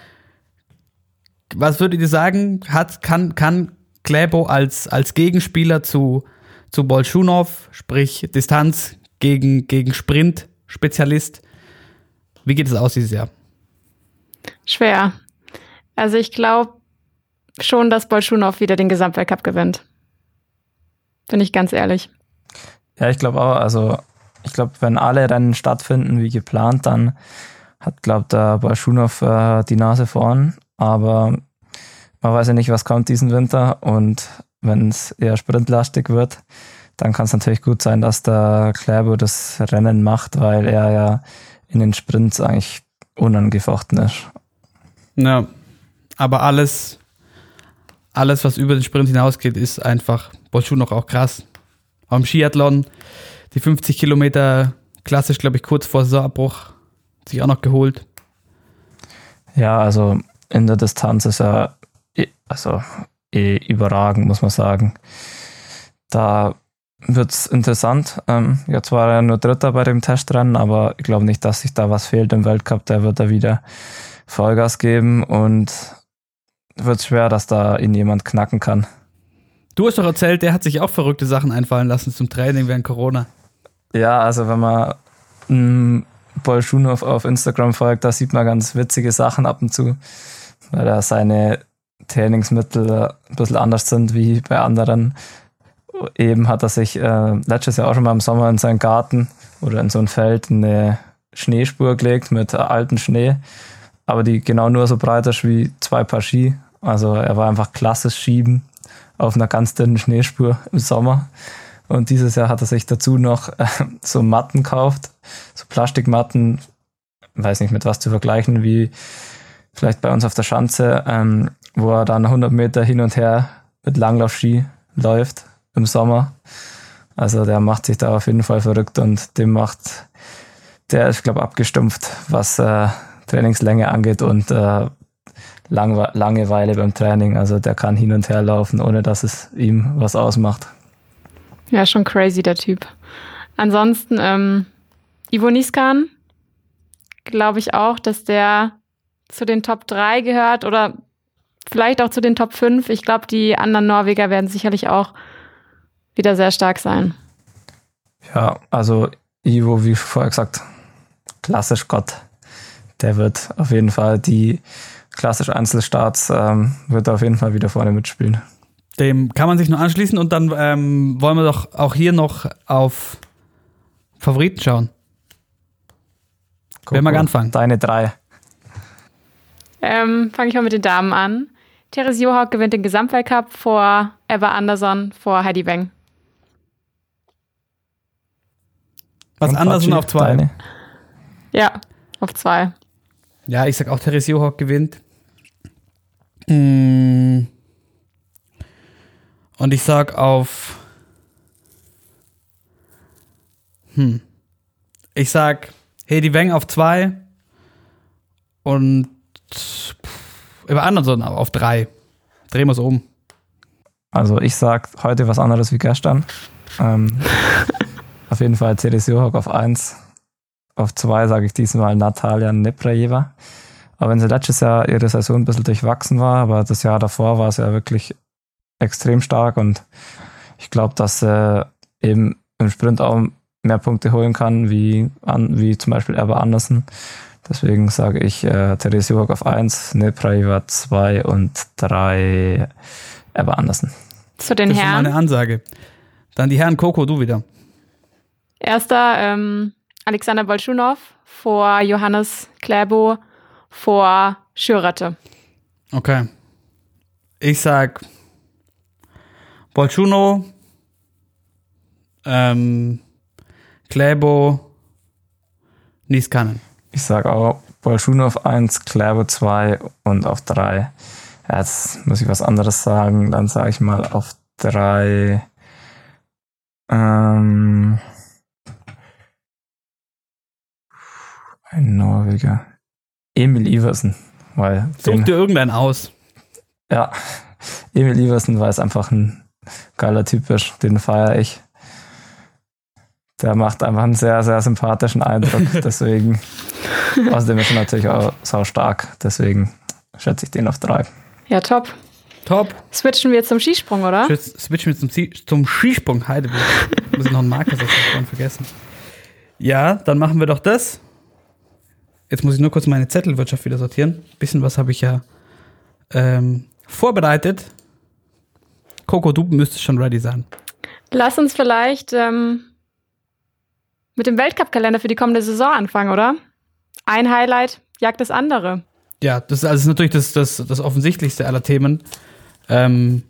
was würdet ihr sagen, hat, kann, kann Kläbo als, als Gegenspieler zu, zu Bolschunow, sprich Distanz gegen, gegen Sprint, Spezialist, wie geht es aus dieses Jahr? Schwer. Also ich glaube, schon, dass Bolschunow wieder den Gesamtweltcup gewinnt. Bin ich ganz ehrlich. Ja, ich glaube auch, also ich glaube, wenn alle Rennen stattfinden wie geplant, dann hat, glaube der Bolschunow äh, die Nase vorn. Aber man weiß ja nicht, was kommt diesen Winter. Und wenn es eher sprintlastig wird, dann kann es natürlich gut sein, dass der Kläbo das Rennen macht, weil er ja in den Sprints eigentlich unangefochten ist. Ja, aber alles, alles, was über den Sprint hinausgeht, ist einfach Bolschunow auch krass. Am Skiathlon, die 50 Kilometer klassisch, glaube ich, kurz vor Saisonabbruch sich auch noch geholt. Ja, also in der Distanz ist er eh- also eh überragend, muss man sagen. Da wird es interessant. Ähm, jetzt war er nur Dritter bei dem Testrennen, aber ich glaube nicht, dass sich da was fehlt im Weltcup. Der wird da wieder Vollgas geben und wird schwer, dass da ihn jemand knacken kann. Du hast doch erzählt, der hat sich auch verrückte Sachen einfallen lassen zum Training während Corona. Ja, also wenn man m, Paul Schunow auf Instagram folgt, da sieht man ganz witzige Sachen ab und zu, weil da seine Trainingsmittel ein bisschen anders sind wie bei anderen. Eben hat er sich äh, letztes Jahr auch schon mal im Sommer in seinen Garten oder in so ein Feld eine Schneespur gelegt mit altem Schnee, aber die genau nur so breit ist wie zwei Paar Ski. Also er war einfach klassisch schieben auf einer ganz dünnen Schneespur im Sommer. Und dieses Jahr hat er sich dazu noch äh, so Matten gekauft, so Plastikmatten, weiß nicht mit was zu vergleichen, wie vielleicht bei uns auf der Schanze, ähm, wo er dann 100 Meter hin und her mit Langlaufski läuft im Sommer. Also der macht sich da auf jeden Fall verrückt und dem macht, der ist, glaube abgestumpft, was äh, Trainingslänge angeht und äh, Lang Langeweile beim Training. Also der kann hin und her laufen, ohne dass es ihm was ausmacht. Ja, schon crazy, der Typ. Ansonsten, ähm, Ivo Niskan, glaube ich auch, dass der zu den Top 3 gehört oder vielleicht auch zu den Top 5. Ich glaube, die anderen Norweger werden sicherlich auch wieder sehr stark sein. Ja, also Ivo, wie vorher gesagt, klassisch Gott. Der wird auf jeden Fall die klassisch Einzelstarts, ähm, wird auf jeden Fall wieder vorne mitspielen. Dem kann man sich nur anschließen und dann ähm, wollen wir doch auch hier noch auf Favoriten schauen. Wer mag anfangen? Deine drei. Ähm, Fange ich mal mit den Damen an. Therese Johaug gewinnt den Gesamtweltcup vor Eva Anderson, vor Heidi Weng. Was Und Anderson auf zwei. Deine. Ja, auf zwei. Ja, ich sag auch, Therese Johaug gewinnt. Mm. Und ich sag auf. Hm. Ich sag Hedi Weng auf zwei und über Anderson auf drei. Drehen wir es um. Also ich sag heute was anderes wie gestern. Ähm, auf jeden Fall Therese Johaug auf eins. Auf zwei sage ich diesmal Natalia Neprajeva. Aber wenn sie letztes Jahr ihre Saison ein bisschen durchwachsen war, aber das Jahr davor war sie ja wirklich extrem stark und ich glaube, dass sie eben im Sprint auch mehr Punkte holen kann, wie, an, wie zum Beispiel Erbe Andersen. Deswegen sage ich äh, Therese Johaug auf 1, Neprajeva 2 und 3 Erbe Andersen. Zu den Das ist schon mal Herren. eine Ansage. Dann die Herren Coco, du wieder. Erster ähm, Alexander Bolschunow vor Johannes Kläbo vor Schürrette. Okay. Ich sag Bolchuno, ähm, Kläbo, Niskanen. Ich sage auch Bolschunow auf 1, Klerbo 2 und auf 3. Ja, jetzt muss ich was anderes sagen. Dann sage ich mal auf 3. Ähm, ein Norweger. Emil Iversen. Weil Such dir irgendeinen aus. ja, Emil Iversen, weil es einfach ein geiler Typ. Den feiere ich. Der macht einfach einen sehr, sehr sympathischen Eindruck. Deswegen, außerdem ist er natürlich auch sau stark. Deswegen schätze ich den auf drei. Ja, top. Top. Switchen wir zum Skisprung, oder? Switchen wir zum, zum Skisprung. Heideburg. Muss ich noch einen Marker setzen, hab ich vorhin vergessen. Ja, dann machen wir doch das. Jetzt muss ich nur kurz meine Zettelwirtschaft wieder sortieren. Bisschen was habe ich ja ähm, vorbereitet. Coco, du müsstest schon ready sein. Lass uns vielleicht ähm, mit dem Weltcup-Kalender für die kommende Saison anfangen, oder? Ein Highlight jagt das andere. Ja, das ist, also das ist natürlich das, das, das offensichtlichste aller Themen. Ähm,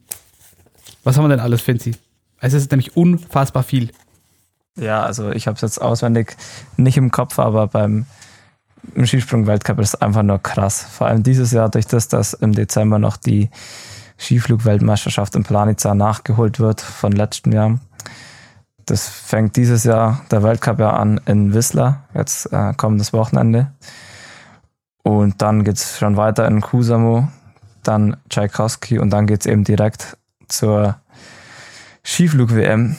was haben wir denn alles, Finzi? Es ist nämlich unfassbar viel. Ja, also ich habe es jetzt auswendig nicht im Kopf, aber beim Skisprung-Weltcup ist es einfach nur krass. Vor allem dieses Jahr durch das, dass im Dezember noch die Skiflug-Weltmeisterschaft in Planica nachgeholt wird von letztem Jahr. Das fängt dieses Jahr der Weltcup ja an in Whistler, jetzt äh, kommendes Wochenende. Und dann geht's schon weiter in Kusamo, dann Tchaikovsky und dann geht's eben direkt zur Skiflug-WM.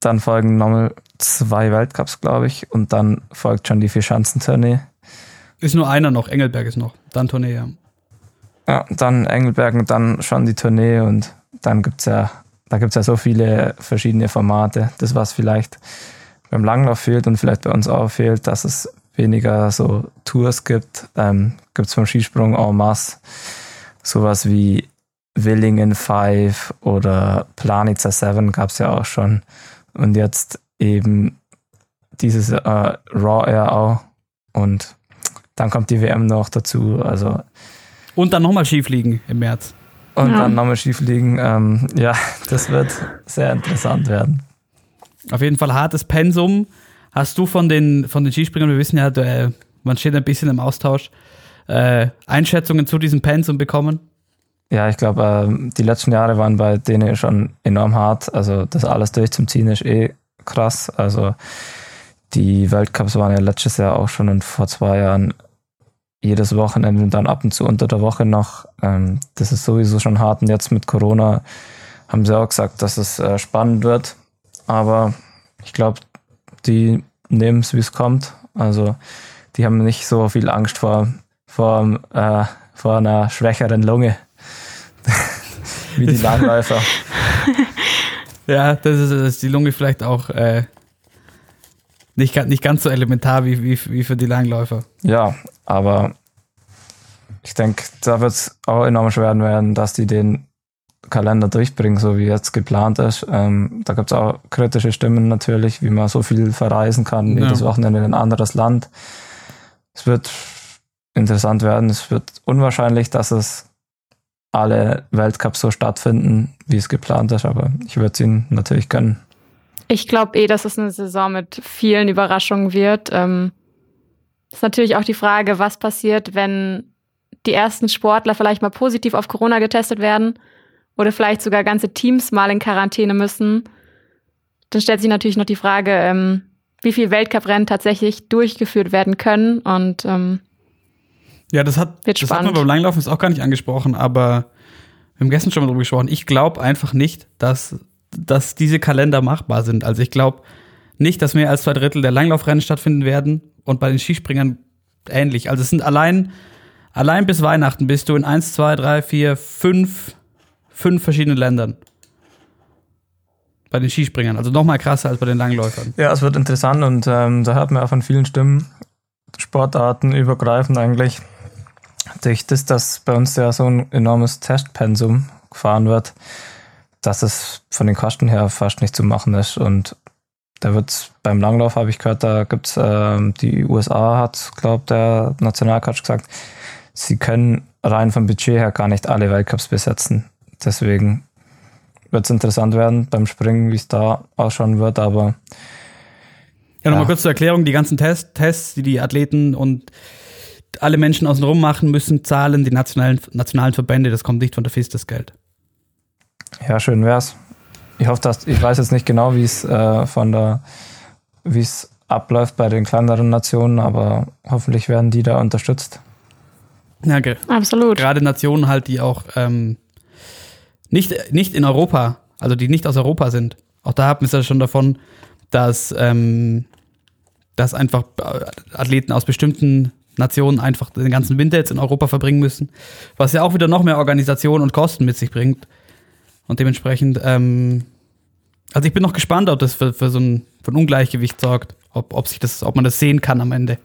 Dann folgen nochmal zwei Weltcups, glaube ich, und dann folgt schon die Vierschanzentournee. Ist nur einer noch, Engelberg ist noch. Dann Tournee, ja. Ja, dann Engelberg und dann schon die Tournee und dann gibt's ja, da gibt's ja so viele verschiedene Formate. Das, was vielleicht beim Langlauf fehlt und vielleicht bei uns auch fehlt, dass es weniger so Tours gibt, ähm, gibt's vom Skisprung en masse sowas wie Willingen 5 oder Planica 7 gab's ja auch schon. Und jetzt eben dieses äh, Raw Air auch. Und dann kommt die WM noch dazu. Also Und dann nochmal Skifliegen im März. Und Ja. dann nochmal Skifliegen. Ähm, ja, das wird sehr interessant werden. Auf jeden Fall hartes Pensum. Hast du von den, von den Skispringern, wir wissen ja, du, äh, man steht ein bisschen im Austausch, äh, Einschätzungen zu diesem Pensum bekommen? Ja, ich glaube, ähm, die letzten Jahre waren bei denen schon enorm hart. Also das alles durchzuziehen ist eh krass. Also die Weltcups waren ja letztes Jahr auch schon und vor zwei Jahren jedes Wochenende und dann ab und zu unter der Woche noch. Ähm, das ist sowieso schon hart. Und jetzt mit Corona haben sie auch gesagt, dass es äh, spannend wird. Aber ich glaube, die nehmen es, wie es kommt. Also die haben nicht so viel Angst vor, vor, äh, vor einer schwächeren Lunge wie die Langläufer. Ja, das ist, das ist die Lunge vielleicht auch äh, nicht, nicht ganz so elementar wie, wie, wie für die Langläufer. Ja, aber ich denke, da wird es auch enorm schwer werden, dass die den Kalender durchbringen, so wie jetzt geplant ist. Ähm, da gibt es auch kritische Stimmen natürlich, wie man so viel verreisen kann, Ja. jedes Wochenende in ein anderes Land. Es wird interessant werden. Es wird unwahrscheinlich, dass es alle Weltcups so stattfinden, wie es geplant ist, aber ich würde es ihnen natürlich gönnen. Ich glaube eh, dass es eine Saison mit vielen Überraschungen wird. Ähm, ist natürlich auch die Frage, was passiert, wenn die ersten Sportler vielleicht mal positiv auf Corona getestet werden oder vielleicht sogar ganze Teams mal in Quarantäne müssen. Dann stellt sich natürlich noch die Frage, ähm, wie viel Weltcuprennen tatsächlich durchgeführt werden können. Und ähm, Ja, das hat, das hat man beim Langlaufen jetzt auch gar nicht angesprochen, aber wir haben gestern schon mal drüber gesprochen. Ich glaube einfach nicht, dass, dass diese Kalender machbar sind. Also ich glaube nicht, dass mehr als zwei Drittel der Langlaufrennen stattfinden werden und bei den Skispringern ähnlich. Also es sind allein, allein bis Weihnachten bist du in eins, zwei, drei, vier, fünf, fünf verschiedenen Ländern. Bei den Skispringern. Also noch mal krasser als bei den Langläufern. Ja, es wird interessant und ähm, da hört man auch von vielen Stimmen, Sportarten übergreifend eigentlich, durch das, dass bei uns ja so ein enormes Testpensum gefahren wird, dass es von den Kosten her fast nicht zu machen ist. Und da wird beim Langlauf, habe ich gehört, da gibt's ähm, die USA hat, glaubt der Nationalcoach gesagt, sie können rein vom Budget her gar nicht alle Weltcups besetzen. Deswegen wird es interessant werden beim Springen, wie es da ausschauen wird, aber Ja, nochmal Ja. kurz zur Erklärung, die ganzen Test, Tests, die die Athleten und alle Menschen außenrum machen, müssen zahlen die nationalen, nationalen Verbände, das kommt nicht von der FIS, das Geld. Ja, schön wär's. Ich hoffe, dass ich weiß jetzt nicht genau, wie es äh, von der wie es abläuft bei den kleineren Nationen, aber hoffentlich werden die da unterstützt. Ja, ge- absolut. gerade Nationen halt, die auch ähm, nicht, nicht in Europa, also die nicht aus Europa sind. Auch da haben wir es ja schon davon, dass, ähm, dass einfach äh, Athleten aus bestimmten Nationen einfach den ganzen Winter jetzt in Europa verbringen müssen, was ja auch wieder noch mehr Organisation und Kosten mit sich bringt. Und dementsprechend, ähm, also ich bin noch gespannt, ob das für, für so ein, für ein Ungleichgewicht sorgt, ob, ob, sich das, ob man das sehen kann am Ende.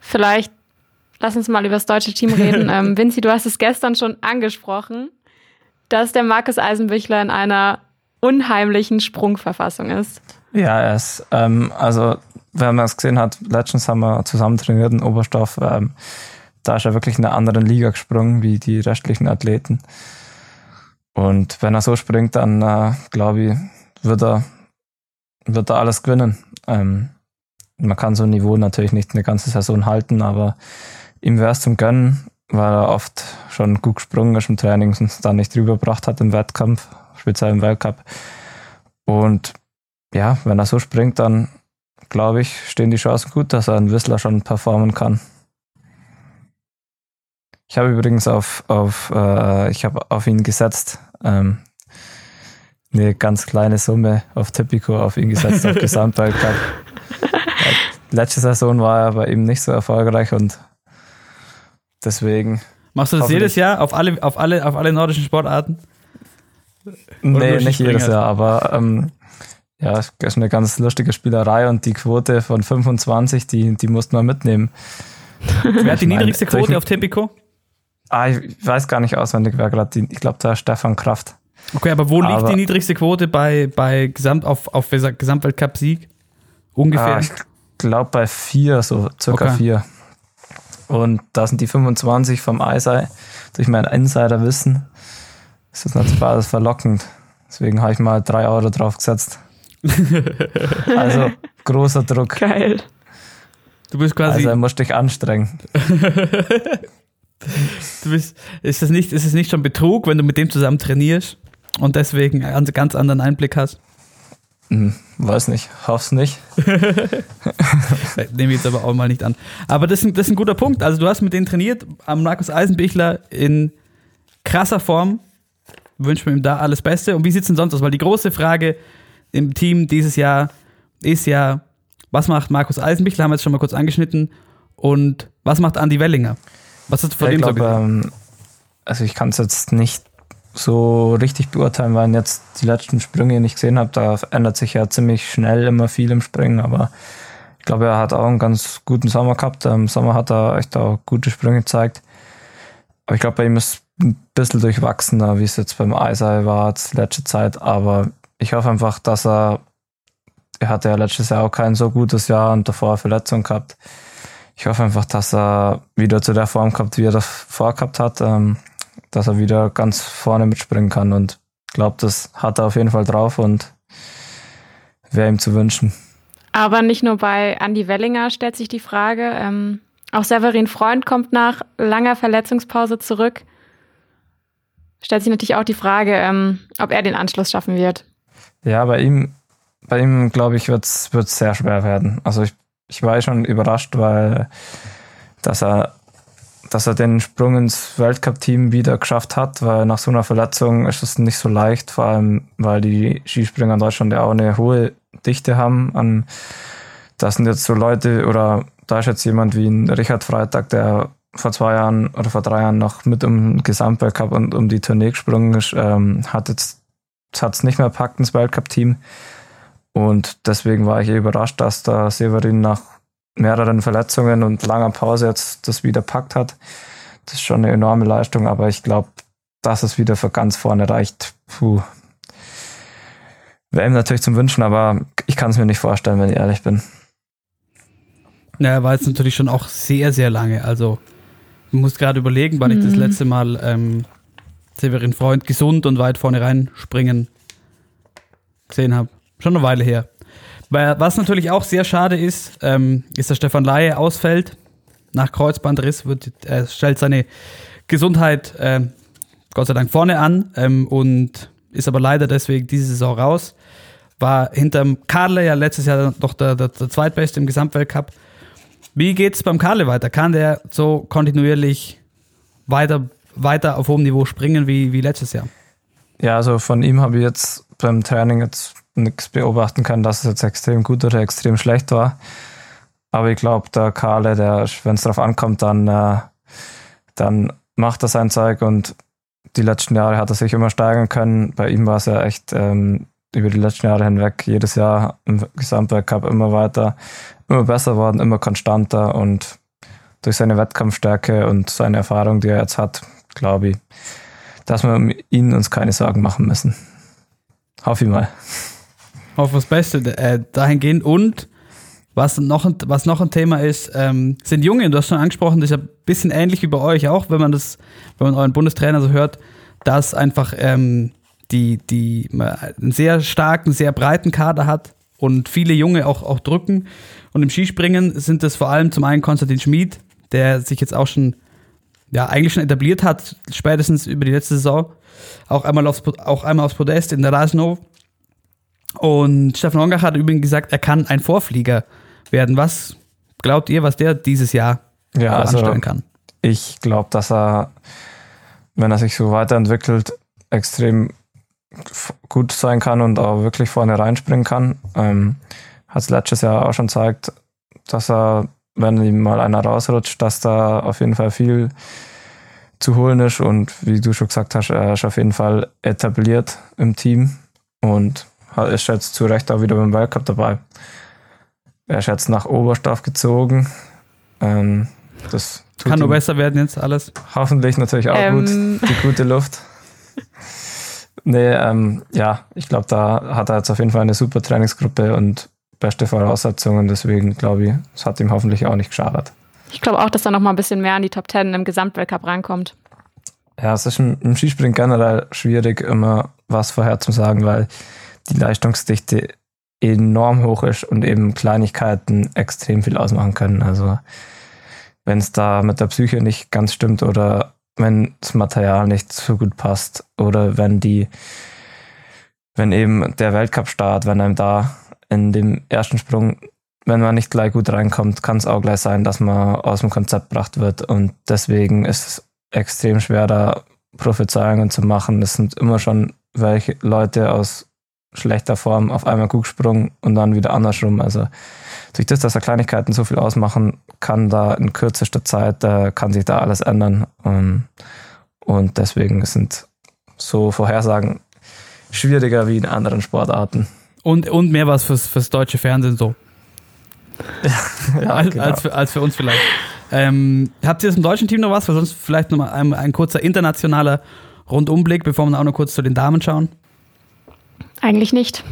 Vielleicht lass uns mal über das deutsche Team reden. ähm, Vinci, du hast es gestern schon angesprochen, dass der Markus Eisenbichler in einer unheimlichen Sprungverfassung ist. Ja, er ist, ähm, also, wenn man es gesehen hat, letztens haben wir zusammen trainiert in Oberstoff, ähm, da ist er wirklich in einer anderen Liga gesprungen wie die restlichen Athleten. Und wenn er so springt, dann äh, glaube ich, wird er, wird er alles gewinnen. Ähm, man kann so ein Niveau natürlich nicht eine ganze Saison halten, aber ihm wäre es zum Gönnen, weil er oft schon gut gesprungen ist im Training und es dann nicht rübergebracht hat im Wettkampf, speziell im Weltcup. Und ja, wenn er so springt, dann glaube ich, stehen die Chancen gut, dass er einen Whistler schon performen kann. Ich habe übrigens auf, auf, äh, ich habe auf ihn gesetzt. Ähm, eine ganz kleine Summe auf Typico auf ihn gesetzt, auf Gesamtweltcup. Letzte Saison war er bei ihm nicht so erfolgreich und deswegen. Machst du das jedes Jahr auf alle, auf alle, auf alle nordischen Sportarten? Nee, nicht jedes Jahr, aber ähm, ja, es ist eine ganz lustige Spielerei und die Quote von 25, die, die mussten wir mitnehmen. Wer hat die niedrigste Quote auf Tipico? Ah, ich weiß gar nicht auswendig, wer gerade die, ich glaube, da Stefan Kraft. Okay, aber wo liegt aber, die niedrigste Quote bei, bei Gesamt, auf, auf Gesamtweltcup-Sieg? Ungefähr? Ah, ich glaube bei vier, so circa okay. vier. Und da sind die 25 vom Eisei durch mein Insiderwissen. Das ist natürlich alles verlockend. Deswegen habe ich mal drei Euro drauf gesetzt. also großer Druck. Geil. Du bist quasi. Also er musste dich anstrengen. du bist, ist, das nicht, ist es nicht schon Betrug, wenn du mit dem zusammen trainierst und deswegen einen ganz anderen Einblick hast? Hm, weiß nicht, hoff's nicht. Nehme ich jetzt aber auch mal nicht an. Aber das ist, das ist ein guter Punkt. Also du hast mit denen trainiert, am Markus Eisenbichler in krasser Form. Wünschen wir ihm da alles Beste. Und wie sieht's denn sonst aus? Weil die große Frage im Team dieses Jahr ist ja, was macht Markus Eisenbichler? Haben wir jetzt schon mal kurz angeschnitten. Und was macht Andi Wellinger? Was du von dem glaub, so ähm, Also ich kann es jetzt nicht so richtig beurteilen, weil ich jetzt die letzten Sprünge nicht gesehen habe. Da ändert sich ja ziemlich schnell immer viel im Springen, aber ich glaube, er hat auch einen ganz guten Sommer gehabt. Im Sommer hat er echt auch gute Sprünge gezeigt. Aber ich glaube, bei ihm ist ein bisschen durchwachsener, wie es jetzt beim Eisei war, die letzte Zeit. Aber ich hoffe einfach, dass er, er hatte ja letztes Jahr auch kein so gutes Jahr und davor Verletzungen gehabt. Ich hoffe einfach, dass er wieder zu der Form kommt, wie er das vorgehabt hat. Ähm, dass er wieder ganz vorne mitspringen kann. Und ich glaube, das hat er auf jeden Fall drauf und wäre ihm zu wünschen. Aber nicht nur bei Andy Wellinger stellt sich die Frage. Ähm, auch Severin Freund kommt nach langer Verletzungspause zurück. Stellt sich natürlich auch die Frage, ähm, ob er den Anschluss schaffen wird. Ja, bei ihm, bei ihm glaube ich, wird es sehr schwer werden. Also ich, ich war schon überrascht, weil dass er dass er den Sprung ins Weltcup-Team wieder geschafft hat, weil nach so einer Verletzung ist es nicht so leicht, vor allem weil die Skispringer in Deutschland ja auch eine hohe Dichte haben. An, das sind jetzt so Leute, oder da ist jetzt jemand wie ein Richard Freitag, der vor zwei Jahren oder vor drei Jahren noch mit um Gesamtweltcup und um die Tournee gesprungen ist, ähm, hat jetzt hat es nicht mehr packt ins Weltcup-Team. Und deswegen war ich überrascht, dass da Severin nach mehreren Verletzungen und langer Pause jetzt das wieder packt hat. Das ist schon eine enorme Leistung, aber ich glaube, dass es wieder für ganz vorne reicht, puh. Wäre ihm natürlich zum Wünschen, aber ich kann es mir nicht vorstellen, wenn ich ehrlich bin. Ja, er war jetzt natürlich schon auch sehr, sehr lange. Also, ich muss gerade überlegen, weil mhm. ich das mhm. letzte Mal ähm, Severin Freund gesund und weit vorne rein springen gesehen habe. Schon eine Weile her. Was natürlich auch sehr schade ist, ähm, ist, dass Stefan Laie ausfällt. Nach Kreuzbandriss wird, er stellt seine Gesundheit äh, Gott sei Dank vorne an ähm, und ist aber leider deswegen diese Saison raus. War hinterm Karle ja letztes Jahr doch der, der, der Zweitbeste im Gesamtweltcup. Wie geht es beim Karle weiter? Kann der so kontinuierlich weiter, weiter auf hohem Niveau springen wie, wie letztes Jahr? Ja, also von ihm habe ich jetzt beim Training jetzt nichts beobachten kann, dass es jetzt extrem gut oder extrem schlecht war. Aber ich glaube, der Karle, der, wenn es darauf ankommt, dann, äh, dann macht er sein Zeug und die letzten Jahre hat er sich immer steigern können. Bei ihm war es ja echt ähm, über die letzten Jahre hinweg jedes Jahr im Gesamtweltcup immer weiter, immer besser worden, immer konstanter und durch seine Wettkampfstärke und seine Erfahrung, die er jetzt hat, glaube ich, dass wir um ihn uns keine Sorgen machen müssen. Hoffe ich mal. Auf das Beste äh, dahingehend. Und was noch, ein, was noch ein Thema ist, ähm, sind Junge, du hast schon angesprochen, das ist ein bisschen ähnlich wie bei euch auch, wenn man das, wenn man euren Bundestrainer so hört, dass einfach ähm, die, die einen sehr starken, sehr breiten Kader hat und viele Junge auch, auch drücken. Und im Skispringen sind es vor allem zum einen Konstantin Schmid, der sich jetzt auch schon, ja, eigentlich schon etabliert hat, spätestens über die letzte Saison. Auch einmal aufs, auch einmal aufs Podest in der Rasno. Und Stefan Hongach hat übrigens gesagt, er kann ein Vorflieger werden. Was glaubt ihr, was der dieses Jahr ja, also anstellen kann? Ich glaube, dass er, wenn er sich so weiterentwickelt, extrem gut sein kann und auch wirklich vorne reinspringen kann. Ähm, hat es letztes Jahr auch schon gezeigt, dass er, wenn ihm mal einer rausrutscht, dass da auf jeden Fall viel zu holen ist und wie du schon gesagt hast, er ist auf jeden Fall etabliert im Team und ist jetzt zu Recht auch wieder beim Weltcup dabei. Er ist jetzt nach Oberstaff gezogen. Ähm, das Kann nur besser werden jetzt alles. Hoffentlich natürlich auch ähm. gut, die gute Luft. nee, ähm, ja, ich glaube, da hat er jetzt auf jeden Fall eine super Trainingsgruppe und beste Voraussetzungen. Deswegen glaube ich, es hat ihm hoffentlich auch nicht geschadet. Ich glaube auch, dass er noch mal ein bisschen mehr an die Top Ten im Gesamtweltcup rankommt. Ja, es ist im, im Skispringen generell schwierig, immer was vorher zu sagen, weil die Leistungsdichte enorm hoch ist und eben Kleinigkeiten extrem viel ausmachen können. Also wenn es da mit der Psyche nicht ganz stimmt oder wenn das Material nicht so gut passt oder wenn die, wenn eben der Weltcup-Start, wenn einem da in dem ersten Sprung, wenn man nicht gleich gut reinkommt, kann es auch gleich sein, dass man aus dem Konzept gebracht wird und deswegen ist es extrem schwer, da Prophezeiungen zu machen. Es sind immer schon welche Leute aus schlechter Form auf einmal gut gesprungen und dann wieder andersrum. Also durch das, dass da Kleinigkeiten so viel ausmachen, kann da in kürzester Zeit, da kann sich da alles ändern. Ähm, und deswegen sind so Vorhersagen schwieriger wie in anderen Sportarten. Und, und mehr was fürs, fürs deutsche Fernsehen so. ja, als, genau. als, für, als für uns vielleicht. Ähm, habt ihr das im deutschen Team noch was? Weil sonst vielleicht noch mal ein, ein kurzer internationaler Rundumblick, bevor wir auch noch kurz zu den Damen schauen. Eigentlich nicht.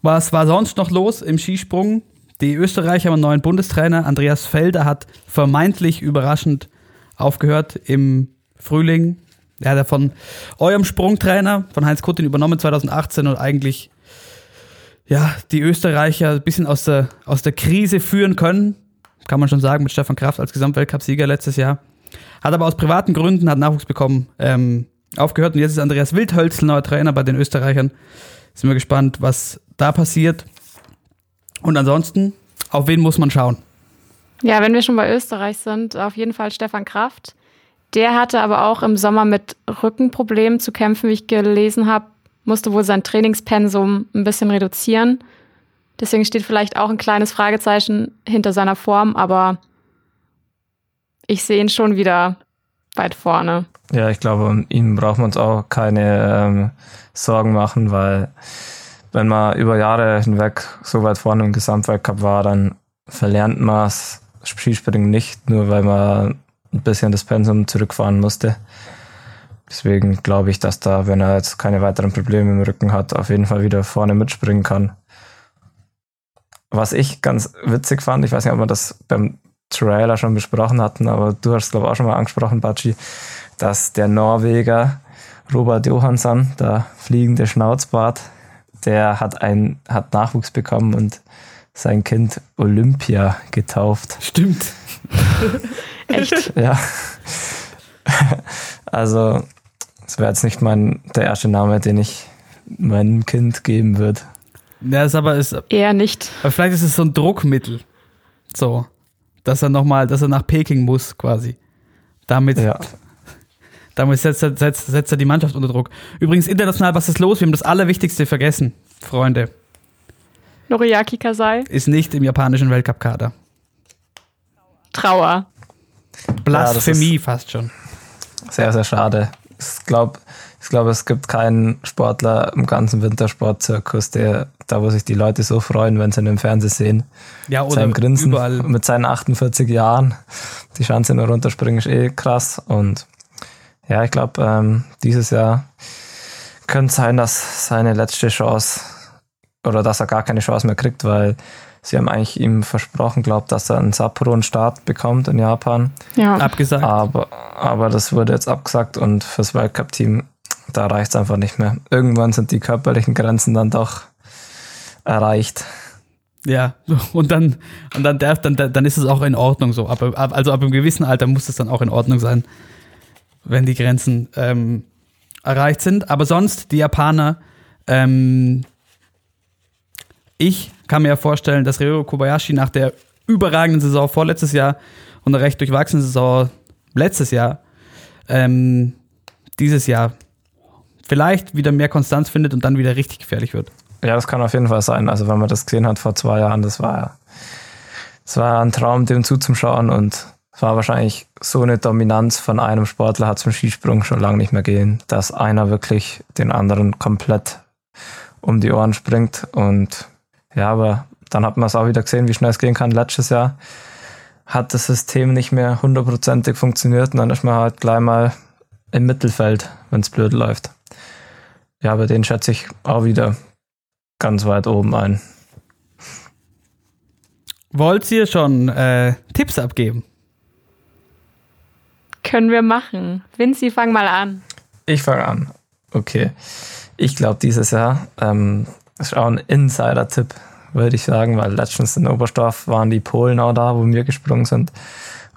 Was war sonst noch los im Skisprung? Die Österreicher haben einen neuen Bundestrainer. Andreas Felder hat vermeintlich überraschend aufgehört im Frühling. Er hat ja von eurem Sprungtrainer, von Heinz Kuttin, übernommen 2018 und eigentlich ja, die Österreicher ein bisschen aus der, aus der Krise führen können. Kann man schon sagen, mit Stefan Kraft als Gesamtweltcupsieger letztes Jahr. Hat aber aus privaten Gründen, hat Nachwuchs bekommen, ähm, aufgehört und jetzt ist Andreas Wildhölzl neuer Trainer bei den Österreichern. Sind wir gespannt, was da passiert. Und ansonsten, auf wen muss man schauen? Ja, wenn wir schon bei Österreich sind, auf jeden Fall Stefan Kraft. Der hatte aber auch im Sommer mit Rückenproblemen zu kämpfen, wie ich gelesen habe, musste wohl sein Trainingspensum ein bisschen reduzieren. Deswegen steht vielleicht auch ein kleines Fragezeichen hinter seiner Form, aber ich sehe ihn schon wieder weit vorne. Ja, ich glaube, um ihn braucht man uns auch keine ähm, Sorgen machen, weil wenn man über Jahre hinweg so weit vorne im Gesamtweltcup war, dann verlernt man das Skispringen nicht, nur weil man ein bisschen das Pensum zurückfahren musste. Deswegen glaube ich, dass da, wenn er jetzt keine weiteren Probleme im Rücken hat, auf jeden Fall wieder vorne mitspringen kann. Was ich ganz witzig fand, ich weiß nicht, ob wir das beim Trailer schon besprochen hatten, aber du hast es glaube ich auch schon mal angesprochen, Batschi, dass der Norweger Robert Johansson, der fliegende Schnauzbart, der hat ein hat Nachwuchs bekommen und sein Kind Olympia getauft. Stimmt. Echt? Ja. Also, es wäre jetzt nicht mein der erste Name, den ich meinem Kind geben würde. Ja, ist aber ist eher nicht. Aber vielleicht ist es so ein Druckmittel. So dass er nochmal, dass er nach Peking muss, quasi. Damit, ja. damit setzt, er, setzt, setzt er die Mannschaft unter Druck. Übrigens, international, was ist los? Wir haben das Allerwichtigste vergessen, Freunde. Noriaki Kasai. Ist nicht im japanischen Weltcup-Kader. Trauer. Blasphemie ja, fast schon. Sehr, sehr schade. Ich glaube, ich glaube, es gibt keinen Sportler im ganzen Wintersportzirkus, der, da wo sich die Leute so freuen, wenn sie ihn im Fernsehen sehen. Ja, Mit oder seinem Grinsen überall. mit seinen 48 Jahren. Die Chance nur runterspringen ist eh krass. Und ja, ich glaube, ähm, dieses Jahr könnte sein, dass seine letzte Chance oder dass er gar keine Chance mehr kriegt, weil sie haben eigentlich ihm versprochen, glaubt, dass er einen Sapporo einen Start bekommt in Japan. Ja. Abgesagt. Aber, aber das wurde jetzt abgesagt und fürs Weltcup-Team, da reicht es einfach nicht mehr. Irgendwann sind die körperlichen Grenzen dann doch erreicht. Ja, und dann, und dann darf, dann, dann ist es auch in Ordnung so. Ab, ab, also ab einem gewissen Alter muss es dann auch in Ordnung sein, wenn die Grenzen ähm, erreicht sind. Aber sonst, die Japaner, ähm, ich kann mir ja vorstellen, dass Ryo Kobayashi nach der überragenden Saison vorletztes Jahr und einer recht durchwachsenen Saison letztes Jahr, ähm, dieses Jahr vielleicht wieder mehr Konstanz findet und dann wieder richtig gefährlich wird. Ja, das kann auf jeden Fall sein. Also wenn man das gesehen hat vor zwei Jahren, das war das war ein Traum, dem zuzuschauen und es war wahrscheinlich so eine Dominanz von einem Sportler hat zum Skisprung schon lange nicht mehr gehen, dass einer wirklich den anderen komplett um die Ohren springt und ja, aber dann hat man es auch wieder gesehen, wie schnell es gehen kann. Letztes Jahr hat das System nicht mehr hundertprozentig funktioniert und dann ist man halt gleich mal im Mittelfeld, wenn es blöd läuft. Ja, aber den schätze ich auch wieder ganz weit oben ein. Wollt ihr schon äh, Tipps abgeben? Können wir machen. Vinci, fang mal an. Ich fange an. Okay. Ich glaube, dieses Jahr ähm, ist auch ein Insider-Tipp, würde ich sagen, weil letztens in Oberstdorf waren die Polen auch da, wo wir gesprungen sind.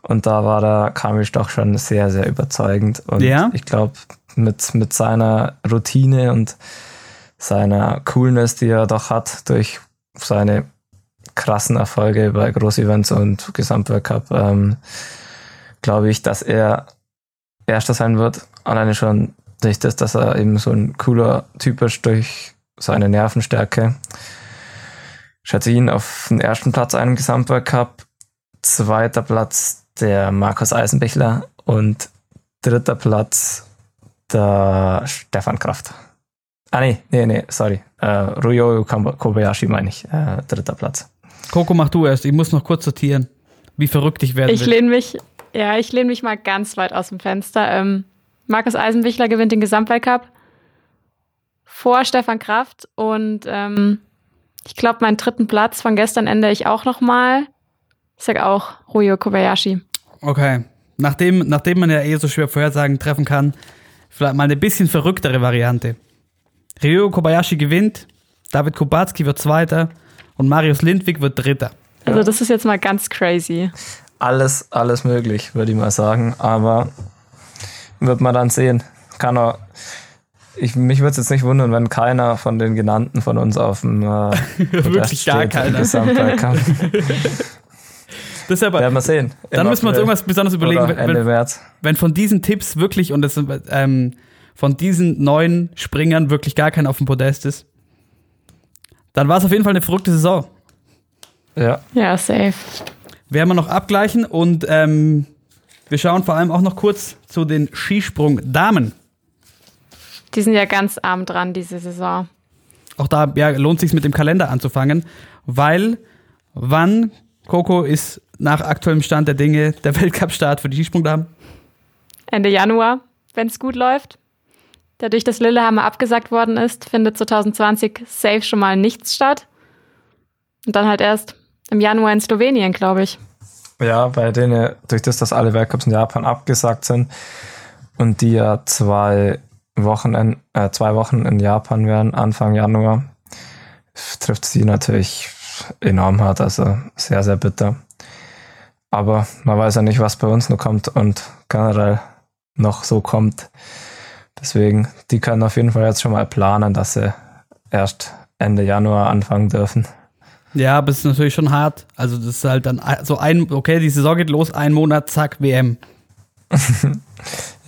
Und da war der Kamisch doch schon sehr, sehr überzeugend. Und Ja? ich glaube, mit, mit seiner Routine und seiner Coolness, die er doch hat, durch seine krassen Erfolge bei Großevents und Gesamtweltcup, ähm, glaube ich, dass er Erster sein wird. Alleine schon durch das, dass er eben so ein cooler Typ ist, durch seine Nervenstärke. Schätze ihn auf den ersten Platz einen Gesamtweltcup, zweiter Platz der Markus Eisenbichler und dritter Platz der Stefan Kraft. Ah, nee, nee, nee, sorry. Äh, Ryo Kobayashi meine ich, äh, dritter Platz. Coco, mach du erst. Ich muss noch kurz sortieren, wie verrückt ich werden Ich lehne mich, ja, ich lehne mich mal ganz weit aus dem Fenster. Ähm, Markus Eisenbichler gewinnt den Gesamtweltcup vor Stefan Kraft und ähm, ich glaube, meinen dritten Platz von gestern ändere ich auch nochmal. Ich sag auch Ryo Kobayashi. Okay. Nachdem, nachdem man ja eh so schwer Vorhersagen treffen kann, vielleicht mal eine bisschen verrücktere Variante. Ryo Kobayashi gewinnt, David Kubacki wird Zweiter und Marius Lindwig wird Dritter. Also das ist jetzt mal ganz crazy. Alles, alles möglich, würde ich mal sagen. Aber wird man dann sehen. Kann auch. Ich, mich würde es jetzt nicht wundern, wenn keiner von den genannten von uns auf dem äh, Wirklich gar keiner. Das ist aber, Werden wir sehen. dann Im müssen wir uns irgendwas besonders überlegen, wenn, Ende wenn, März. wenn von diesen Tipps wirklich und das, ähm, von diesen neun Springern wirklich gar keiner auf dem Podest ist. Dann war es auf jeden Fall eine verrückte Saison. Ja. Ja, safe. werden wir noch abgleichen und ähm, wir schauen vor allem auch noch kurz zu den Skisprung-Damen. Die sind ja ganz arm dran diese Saison. Auch da ja, lohnt sich mit dem Kalender anzufangen, weil wann, Coco, ist nach aktuellem Stand der Dinge der Weltcup-Start für die Skisprungdamen? Ende Januar, wenn es gut läuft. Dadurch, dass Lillehammer abgesagt worden ist, findet 2020 safe schon mal nichts statt. Und dann halt erst im Januar in Slowenien, glaube ich. Ja, bei denen, durch das, dass alle Weltcups in Japan abgesagt sind und die ja zwei Wochen, in, äh, zwei Wochen in Japan wären, Anfang Januar, trifft sie natürlich enorm hart, also sehr, sehr bitter. Aber man weiß ja nicht, was bei uns noch kommt und generell noch so kommt. Deswegen, die können auf jeden Fall jetzt schon mal planen, dass sie erst Ende Januar anfangen dürfen. Ja, aber es ist natürlich schon hart. Also das ist halt dann so ein, okay, die Saison geht los, ein Monat, zack, WM.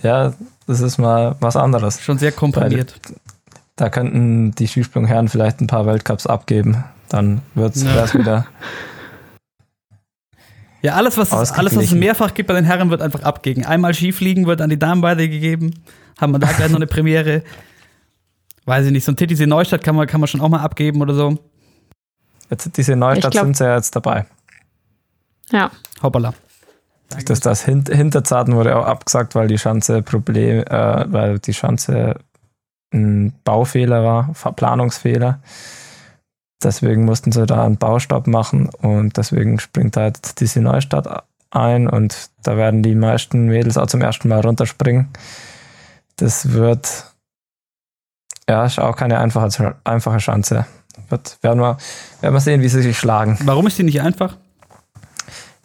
Ja, das ist mal was anderes. Schon sehr komprimiert. Da könnten die Skisprungherren vielleicht ein paar Weltcups abgeben. Dann wird es Ja. wieder. Ja, alles was, es, alles, was es mehrfach gibt bei den Herren, wird einfach abgegeben. Einmal Skifliegen wird an die Damen weitergegeben. Haben wir da gleich noch eine Premiere? Weiß ich nicht, so ein Titisee Neustadt kann man, kann man schon auch mal abgeben oder so. Jetzt diese Neustadt glaub- sind sie ja jetzt dabei. Ja. Hoppala. Das, das Hin Hinterzarten wurde auch abgesagt, weil die Schanze Problem, äh, weil die Schanze ein Baufehler war, Verplanungsfehler. Deswegen mussten sie da einen Baustopp machen und deswegen springt da jetzt diese Neustadt ein und da werden die meisten Mädels auch zum ersten Mal runterspringen. Das wird ja ist auch keine einfache, einfache Schanze. Wird, werden, wir, werden wir sehen, wie sie sich schlagen. Warum ist die nicht einfach?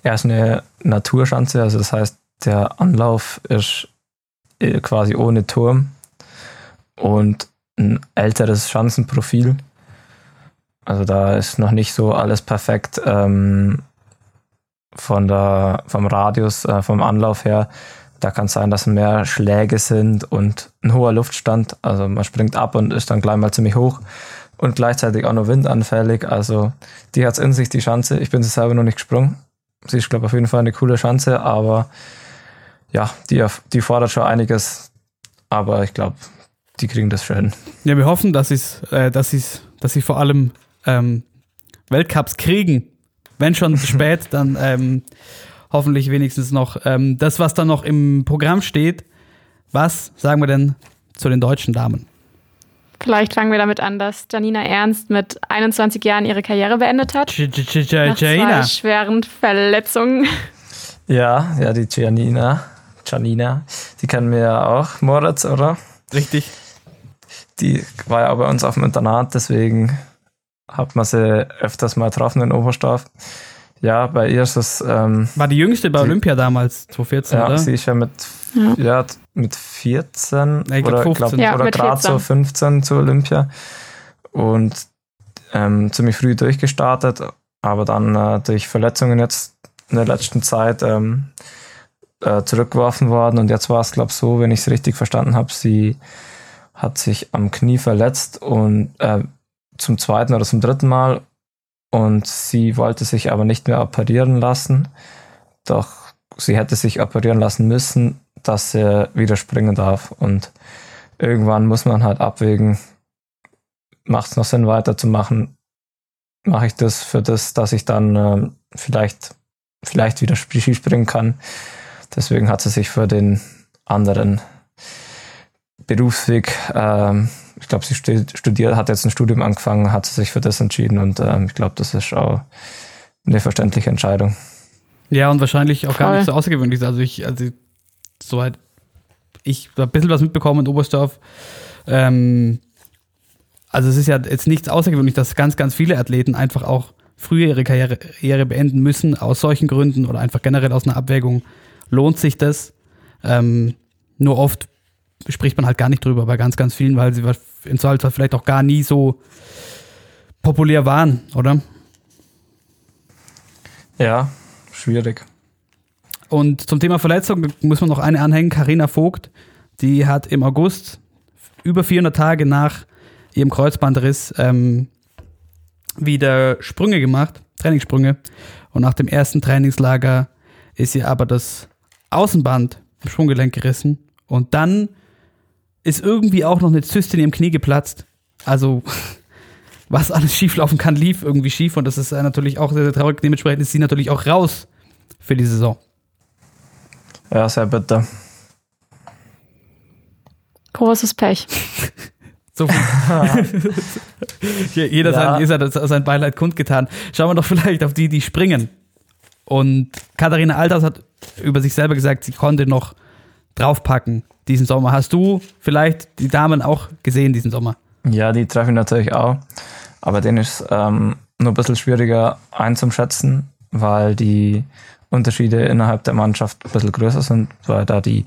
Er ist eine Naturschanze, also das heißt, der Anlauf ist äh, quasi ohne Turm und ein älteres Schanzenprofil. Also da ist noch nicht so alles perfekt ähm, von der, vom Radius, äh, vom Anlauf her. Da kann es sein, dass mehr Schläge sind und ein hoher Luftstand. Also man springt ab und ist dann gleich mal ziemlich hoch und gleichzeitig auch noch windanfällig. Also die hat es in sich, die Schanze. Ich bin sie selber noch nicht gesprungen. Sie ist, glaube ich, auf jeden Fall eine coole Schanze, aber ja, die, die fordert schon einiges. Aber ich glaube, die kriegen das schön. Ja, wir hoffen, dass, sie's, äh, dass, dass sie vor allem ähm, Weltcups kriegen. Wenn schon zu spät, dann ähm, hoffentlich wenigstens noch ähm, das, was dann noch im Programm steht. Was sagen wir denn zu den deutschen Damen? Vielleicht fangen wir damit an, dass Janina Ernst mit 21 Jahren ihre Karriere beendet hat. Nach zwei Jaina. schweren Verletzungen. Ja, ja, die Giannina, Giannina, die kennen wir ja auch, Moritz, oder? Richtig. Die war ja auch bei uns auf dem Internat, deswegen hat man sie öfters mal getroffen in Oberstdorf. Ja, bei ihr ist es, ähm, War die jüngste bei Die- Olympia damals, 2014, ja, oder? sie ist ja mit, Ja. ja. mit 14 Ja, glaub oder, 15. Ja, oder gerade so 14. 15 zu Olympia und ähm, ziemlich früh durchgestartet, aber dann äh, durch Verletzungen jetzt in der letzten Zeit ähm, äh, zurückgeworfen worden und jetzt war es, glaube ich, so, wenn ich es richtig verstanden habe, sie hat sich am Knie verletzt und äh, zum zweiten oder zum dritten Mal. Und sie wollte sich aber nicht mehr operieren lassen, doch sie hätte sich operieren lassen müssen, dass sie wieder springen darf. Und irgendwann muss man halt abwägen, macht es noch Sinn weiterzumachen, mache ich das für das, dass ich dann ähm, vielleicht, vielleicht wieder Sp- Skispringen kann. Deswegen hat sie sich für den anderen Berufsweg, ähm, ich glaube, sie stu- studiert, hat jetzt ein Studium angefangen, hat sich für das entschieden und ähm, ich glaube, das ist auch eine verständliche Entscheidung. Ja, und wahrscheinlich auch gar Voll. nicht so außergewöhnlich. Also ich, also soweit ich hab ein bisschen was mitbekommen in Oberstdorf. Ähm, also es ist ja jetzt nichts außergewöhnlich, dass ganz, ganz viele Athleten einfach auch früher ihre Karriere, Karriere beenden müssen, aus solchen Gründen oder einfach generell aus einer Abwägung. Lohnt sich das? Ähm, nur oft spricht man halt gar nicht drüber, bei ganz, ganz vielen, weil sie im Zweifelsfall vielleicht auch gar nie so populär waren, oder? Ja, schwierig. Und zum Thema Verletzung muss man noch eine anhängen. Karina Vogt, die hat im August über 400 Tage nach ihrem Kreuzbandriss ähm, wieder Sprünge gemacht, Trainingssprünge. Und nach dem ersten Trainingslager ist ihr aber das Außenband im Sprunggelenk gerissen. Und dann ist irgendwie auch noch eine Zyste in ihrem Knie geplatzt. Also was alles schieflaufen kann, lief irgendwie schief. Und das ist äh, natürlich auch sehr, sehr traurig. Dementsprechend ist sie natürlich auch raus für die Saison. Ja, sehr bitter. Großes Pech. So viel. Jeder Ja. sein, jeder hat sein Beileid kundgetan. Schauen wir doch vielleicht auf die, die springen. Und Katharina Alters hat über sich selber gesagt, sie konnte noch draufpacken diesen Sommer. Hast du vielleicht die Damen auch gesehen diesen Sommer? Ja, die treffe ich natürlich auch. Aber den ist ähm, nur ein bisschen schwieriger einzuschätzen, weil die Unterschiede innerhalb der Mannschaft ein bisschen größer sind, weil da die,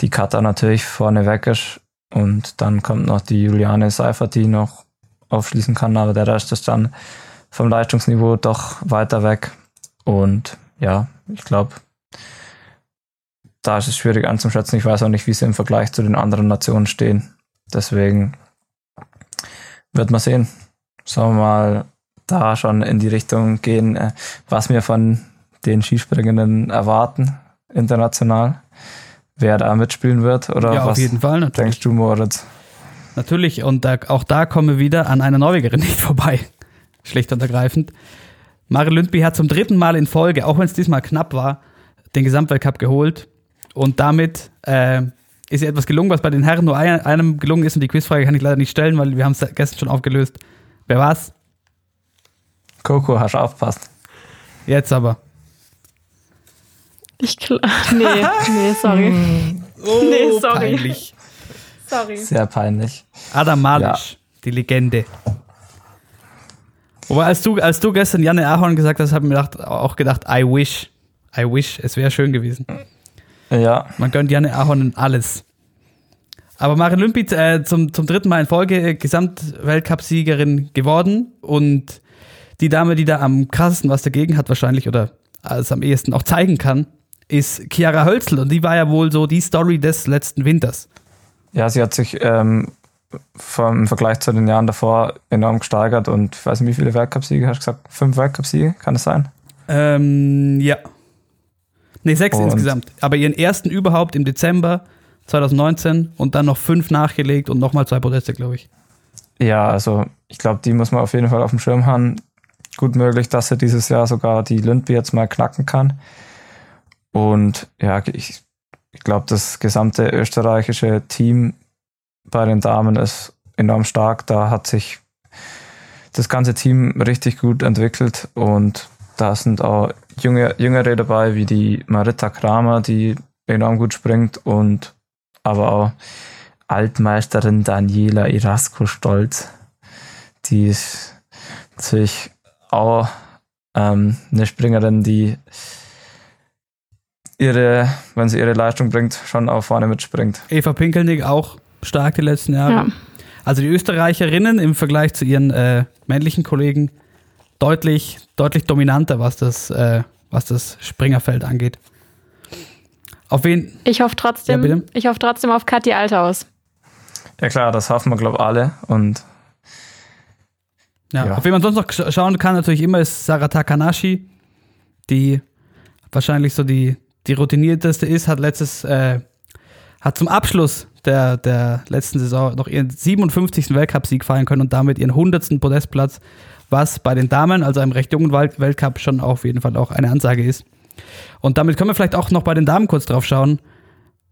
die Kata natürlich vorne weg ist und dann kommt noch die Juliane Seifert, die noch aufschließen kann, aber der Rest ist dann vom Leistungsniveau doch weiter weg. Und ja, ich glaube, da ist es schwierig einzuschätzen. Ich weiß auch nicht, wie sie im Vergleich zu den anderen Nationen stehen. Deswegen wird man sehen. Sollen wir mal da schon in die Richtung gehen, äh, was wir von den Skispringenden erwarten, international. wer da mitspielen wird? Oder ja, was auf jeden Fall, natürlich. denkst du, Moritz? Natürlich, und da, auch da kommen wir wieder an einer Norwegerin nicht vorbei. Schlicht und ergreifend. Mare Lundby hat zum dritten Mal in Folge, auch wenn es diesmal knapp war, den Gesamtweltcup geholt. Und damit äh, ist ihr etwas gelungen, was bei den Herren nur ein, einem gelungen ist. Und die Quizfrage kann ich leider nicht stellen, weil wir haben es gestern schon aufgelöst. Wer war's? Coco, hast du aufpasst. Jetzt aber. Ich klar. Nee, nee, sorry. nee, sorry. Peinlich. Sorry. Sehr peinlich. Adam Malisch, die Legende. Wobei, als du, als du gestern Janne Ahorn gesagt hast, habe ich mir gedacht, auch gedacht, I wish. I wish, es wäre schön gewesen. Ja, Man gönnt Janne Ahonen alles. Aber Maren Lümpit äh, zum, zum dritten Mal in Folge äh, Gesamtweltcup-Siegerin geworden und die Dame, die da am krassesten was dagegen hat wahrscheinlich oder es am ehesten auch zeigen kann, ist Chiara Hölzl und die war ja wohl so die Story des letzten Winters. ja, sie hat sich ähm, vom, im Vergleich zu den Jahren davor enorm gesteigert und ich weiß nicht, wie viele Weltcupsiege hast du gesagt? Fünf Weltcupsiege, kann das sein? Ähm, ja. Nee, sechs Und- insgesamt. Aber ihren ersten überhaupt im Dezember 2019 und dann noch fünf nachgelegt und nochmal zwei Podeste, glaube ich. Ja, also ich glaube, die muss man auf jeden Fall auf dem Schirm haben. Gut möglich, dass er dieses Jahr sogar die Lündby jetzt mal knacken kann. Und ja, ich, ich glaube, das gesamte österreichische Team bei den Damen ist enorm stark. Da hat sich das ganze Team richtig gut entwickelt und da sind auch junge, Jüngere dabei, wie die Marita Kramer, die enorm gut springt und aber auch Altmeisterin Daniela Irasco Stolz. Die ist natürlich auch ähm, eine Springerin, die ihre, wenn sie ihre Leistung bringt, schon auch vorne mitspringt. Eva Pinkelnick auch stark die letzten Jahre. Ja. Also die Österreicherinnen im Vergleich zu ihren äh, männlichen Kollegen deutlich, deutlich dominanter, was das, äh, was das Springerfeld angeht. Auf wen? Ich hoffe trotzdem, Ja, ich hoffe trotzdem auf Kathi Althaus. Ja klar, das hoffen wir, glaube ich, alle. Und Ja, Ja. Auf wen man sonst noch sch- schauen kann, natürlich immer ist Sarah Takanashi, die wahrscheinlich so die, die routinierteste ist, hat letztes, äh, hat zum Abschluss der, der letzten Saison noch ihren 57. Weltcupsieg feiern können und damit ihren 100. Podestplatz, was bei den Damen, also einem recht jungen Welt- Weltcup, schon auf jeden Fall auch eine Ansage ist. Und damit können wir vielleicht auch noch bei den Damen kurz drauf schauen.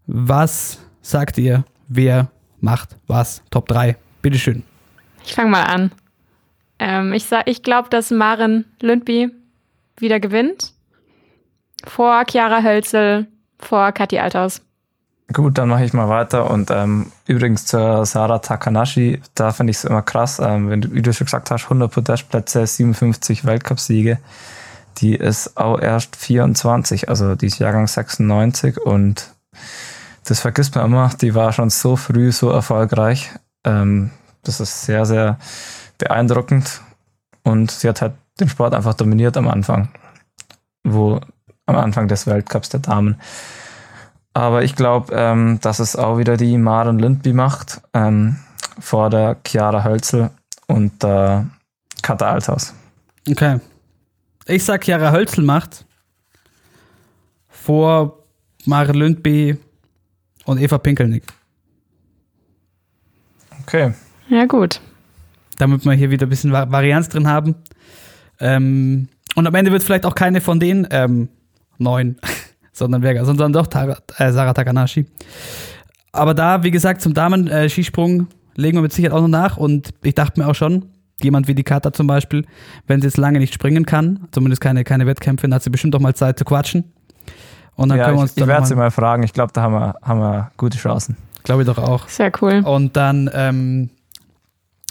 Was sagt ihr, wer macht was? Top 3. Bitteschön. Ich fange mal an. Ähm, ich ich glaube, dass Maren Lündby wieder gewinnt. Vor Chiara Hölzel, vor Kathi Althaus. Gut, dann mache ich mal weiter. Und ähm, übrigens zur Sarah Takanashi, da finde ich es immer krass, ähm, wenn du, wie du schon gesagt hast, 100 Podestplätze, 57 Weltcupsiege. Die ist auch erst 24, also die ist Jahrgang 96 und das vergisst man immer, die war schon so früh so erfolgreich. Ähm, das ist sehr, sehr beeindruckend und sie hat halt den Sport einfach dominiert am Anfang, wo am Anfang des Weltcups der Damen. Aber ich glaube, ähm, dass es auch wieder die Maren Lindby macht, ähm, vor der Chiara Hölzel und der Katha Althaus. Okay. Ich sag, Chiara Hölzel macht vor Mare Lündby und Eva Pinkelnick. Okay. Ja, gut. Damit wir hier wieder ein bisschen Va- Varianz drin haben. Ähm, und am Ende wird vielleicht auch keine von den ähm, neun, sondern wer, sondern doch Tara, äh, Sarah Takanashi. Aber da, wie gesagt, zum Damen-Skisprung legen wir mit Sicherheit auch noch nach. Und ich dachte mir auch schon, jemand wie die Kata zum Beispiel, wenn sie jetzt lange nicht springen kann, zumindest keine, keine Wettkämpfe, dann hat sie bestimmt auch mal Zeit zu quatschen. Und dann ja, können wir ich, uns ich dann werde sie mal, mal fragen. Ich glaube, da haben wir, haben wir gute Chancen. glaube ich doch auch. Sehr cool. Und dann ähm,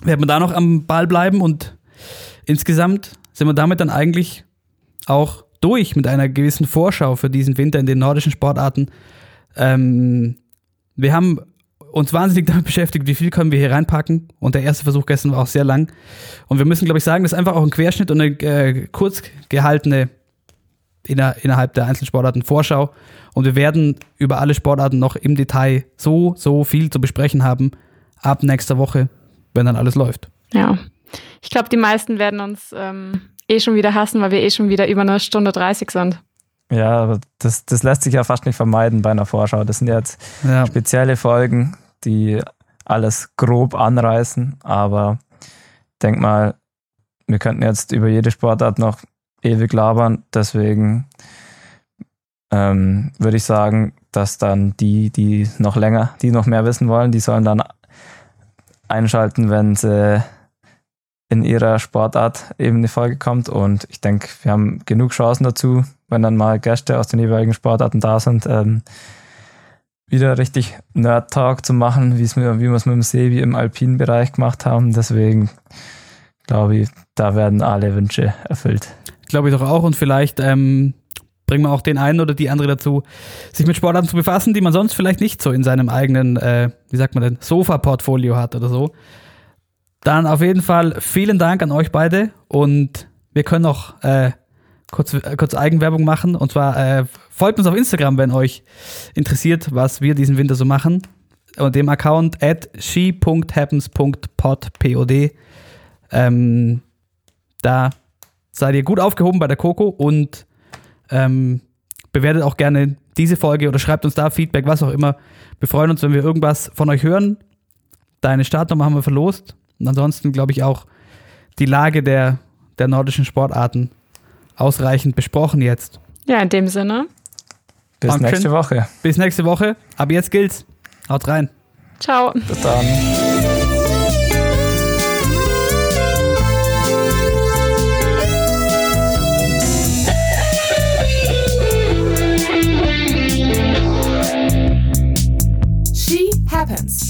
werden wir da noch am Ball bleiben und insgesamt sind wir damit dann eigentlich auch durch mit einer gewissen Vorschau für diesen Winter in den nordischen Sportarten. Ähm, wir haben uns wahnsinnig damit beschäftigt, wie viel können wir hier reinpacken. Und der erste Versuch gestern war auch sehr lang. Und wir müssen, glaube ich, sagen, das ist einfach auch ein Querschnitt und eine äh, kurz gehaltene inner, innerhalb der einzelnen Sportarten Vorschau. Und wir werden über alle Sportarten noch im Detail so, so viel zu besprechen haben ab nächster Woche, wenn dann alles läuft. Ja. Ich glaube, die meisten werden uns ähm, eh schon wieder hassen, weil wir eh schon wieder über eine Stunde 30 sind. Ja, aber das, das lässt sich ja fast nicht vermeiden bei einer Vorschau. Das sind jetzt Ja. spezielle Folgen, die alles grob anreißen, aber denk mal, wir könnten jetzt über jede Sportart noch ewig labern, deswegen ähm, würde ich sagen, dass dann die, die noch länger, die noch mehr wissen wollen, die sollen dann einschalten, wenn sie in ihrer Sportart eben eine Folge kommt und ich denke, wir haben genug Chancen dazu, wenn dann mal Gäste aus den jeweiligen Sportarten da sind, ähm, wieder richtig Nerd-Talk zu machen, wie wir es mit dem Sebi im alpinen Bereich gemacht haben. Deswegen glaube ich, da werden alle Wünsche erfüllt. Glaube ich doch auch. Und vielleicht ähm, bringen wir auch den einen oder die andere dazu, sich mit Sportarten zu befassen, die man sonst vielleicht nicht so in seinem eigenen, äh, wie sagt man denn, Sofa-Portfolio hat oder so. Dann auf jeden Fall vielen Dank an euch beide und wir können noch äh, kurz, äh, kurz Eigenwerbung machen. Und zwar äh, folgt uns auf Instagram, wenn euch interessiert, was wir diesen Winter so machen. Und dem Account at she.happens.pod pod. Ähm, da seid ihr gut aufgehoben bei der Coco und ähm, bewertet auch gerne diese Folge oder schreibt uns da Feedback, was auch immer. Wir freuen uns, wenn wir irgendwas von euch hören. Deine Startnummer haben wir verlost. Und ansonsten glaube ich auch die Lage der, der nordischen Sportarten ausreichend besprochen jetzt. Ja, in dem Sinne. Bis Dankeschön. nächste Woche. Bis nächste Woche. Aber jetzt gilt's. Haut rein. Ciao. Bis dann. She happens.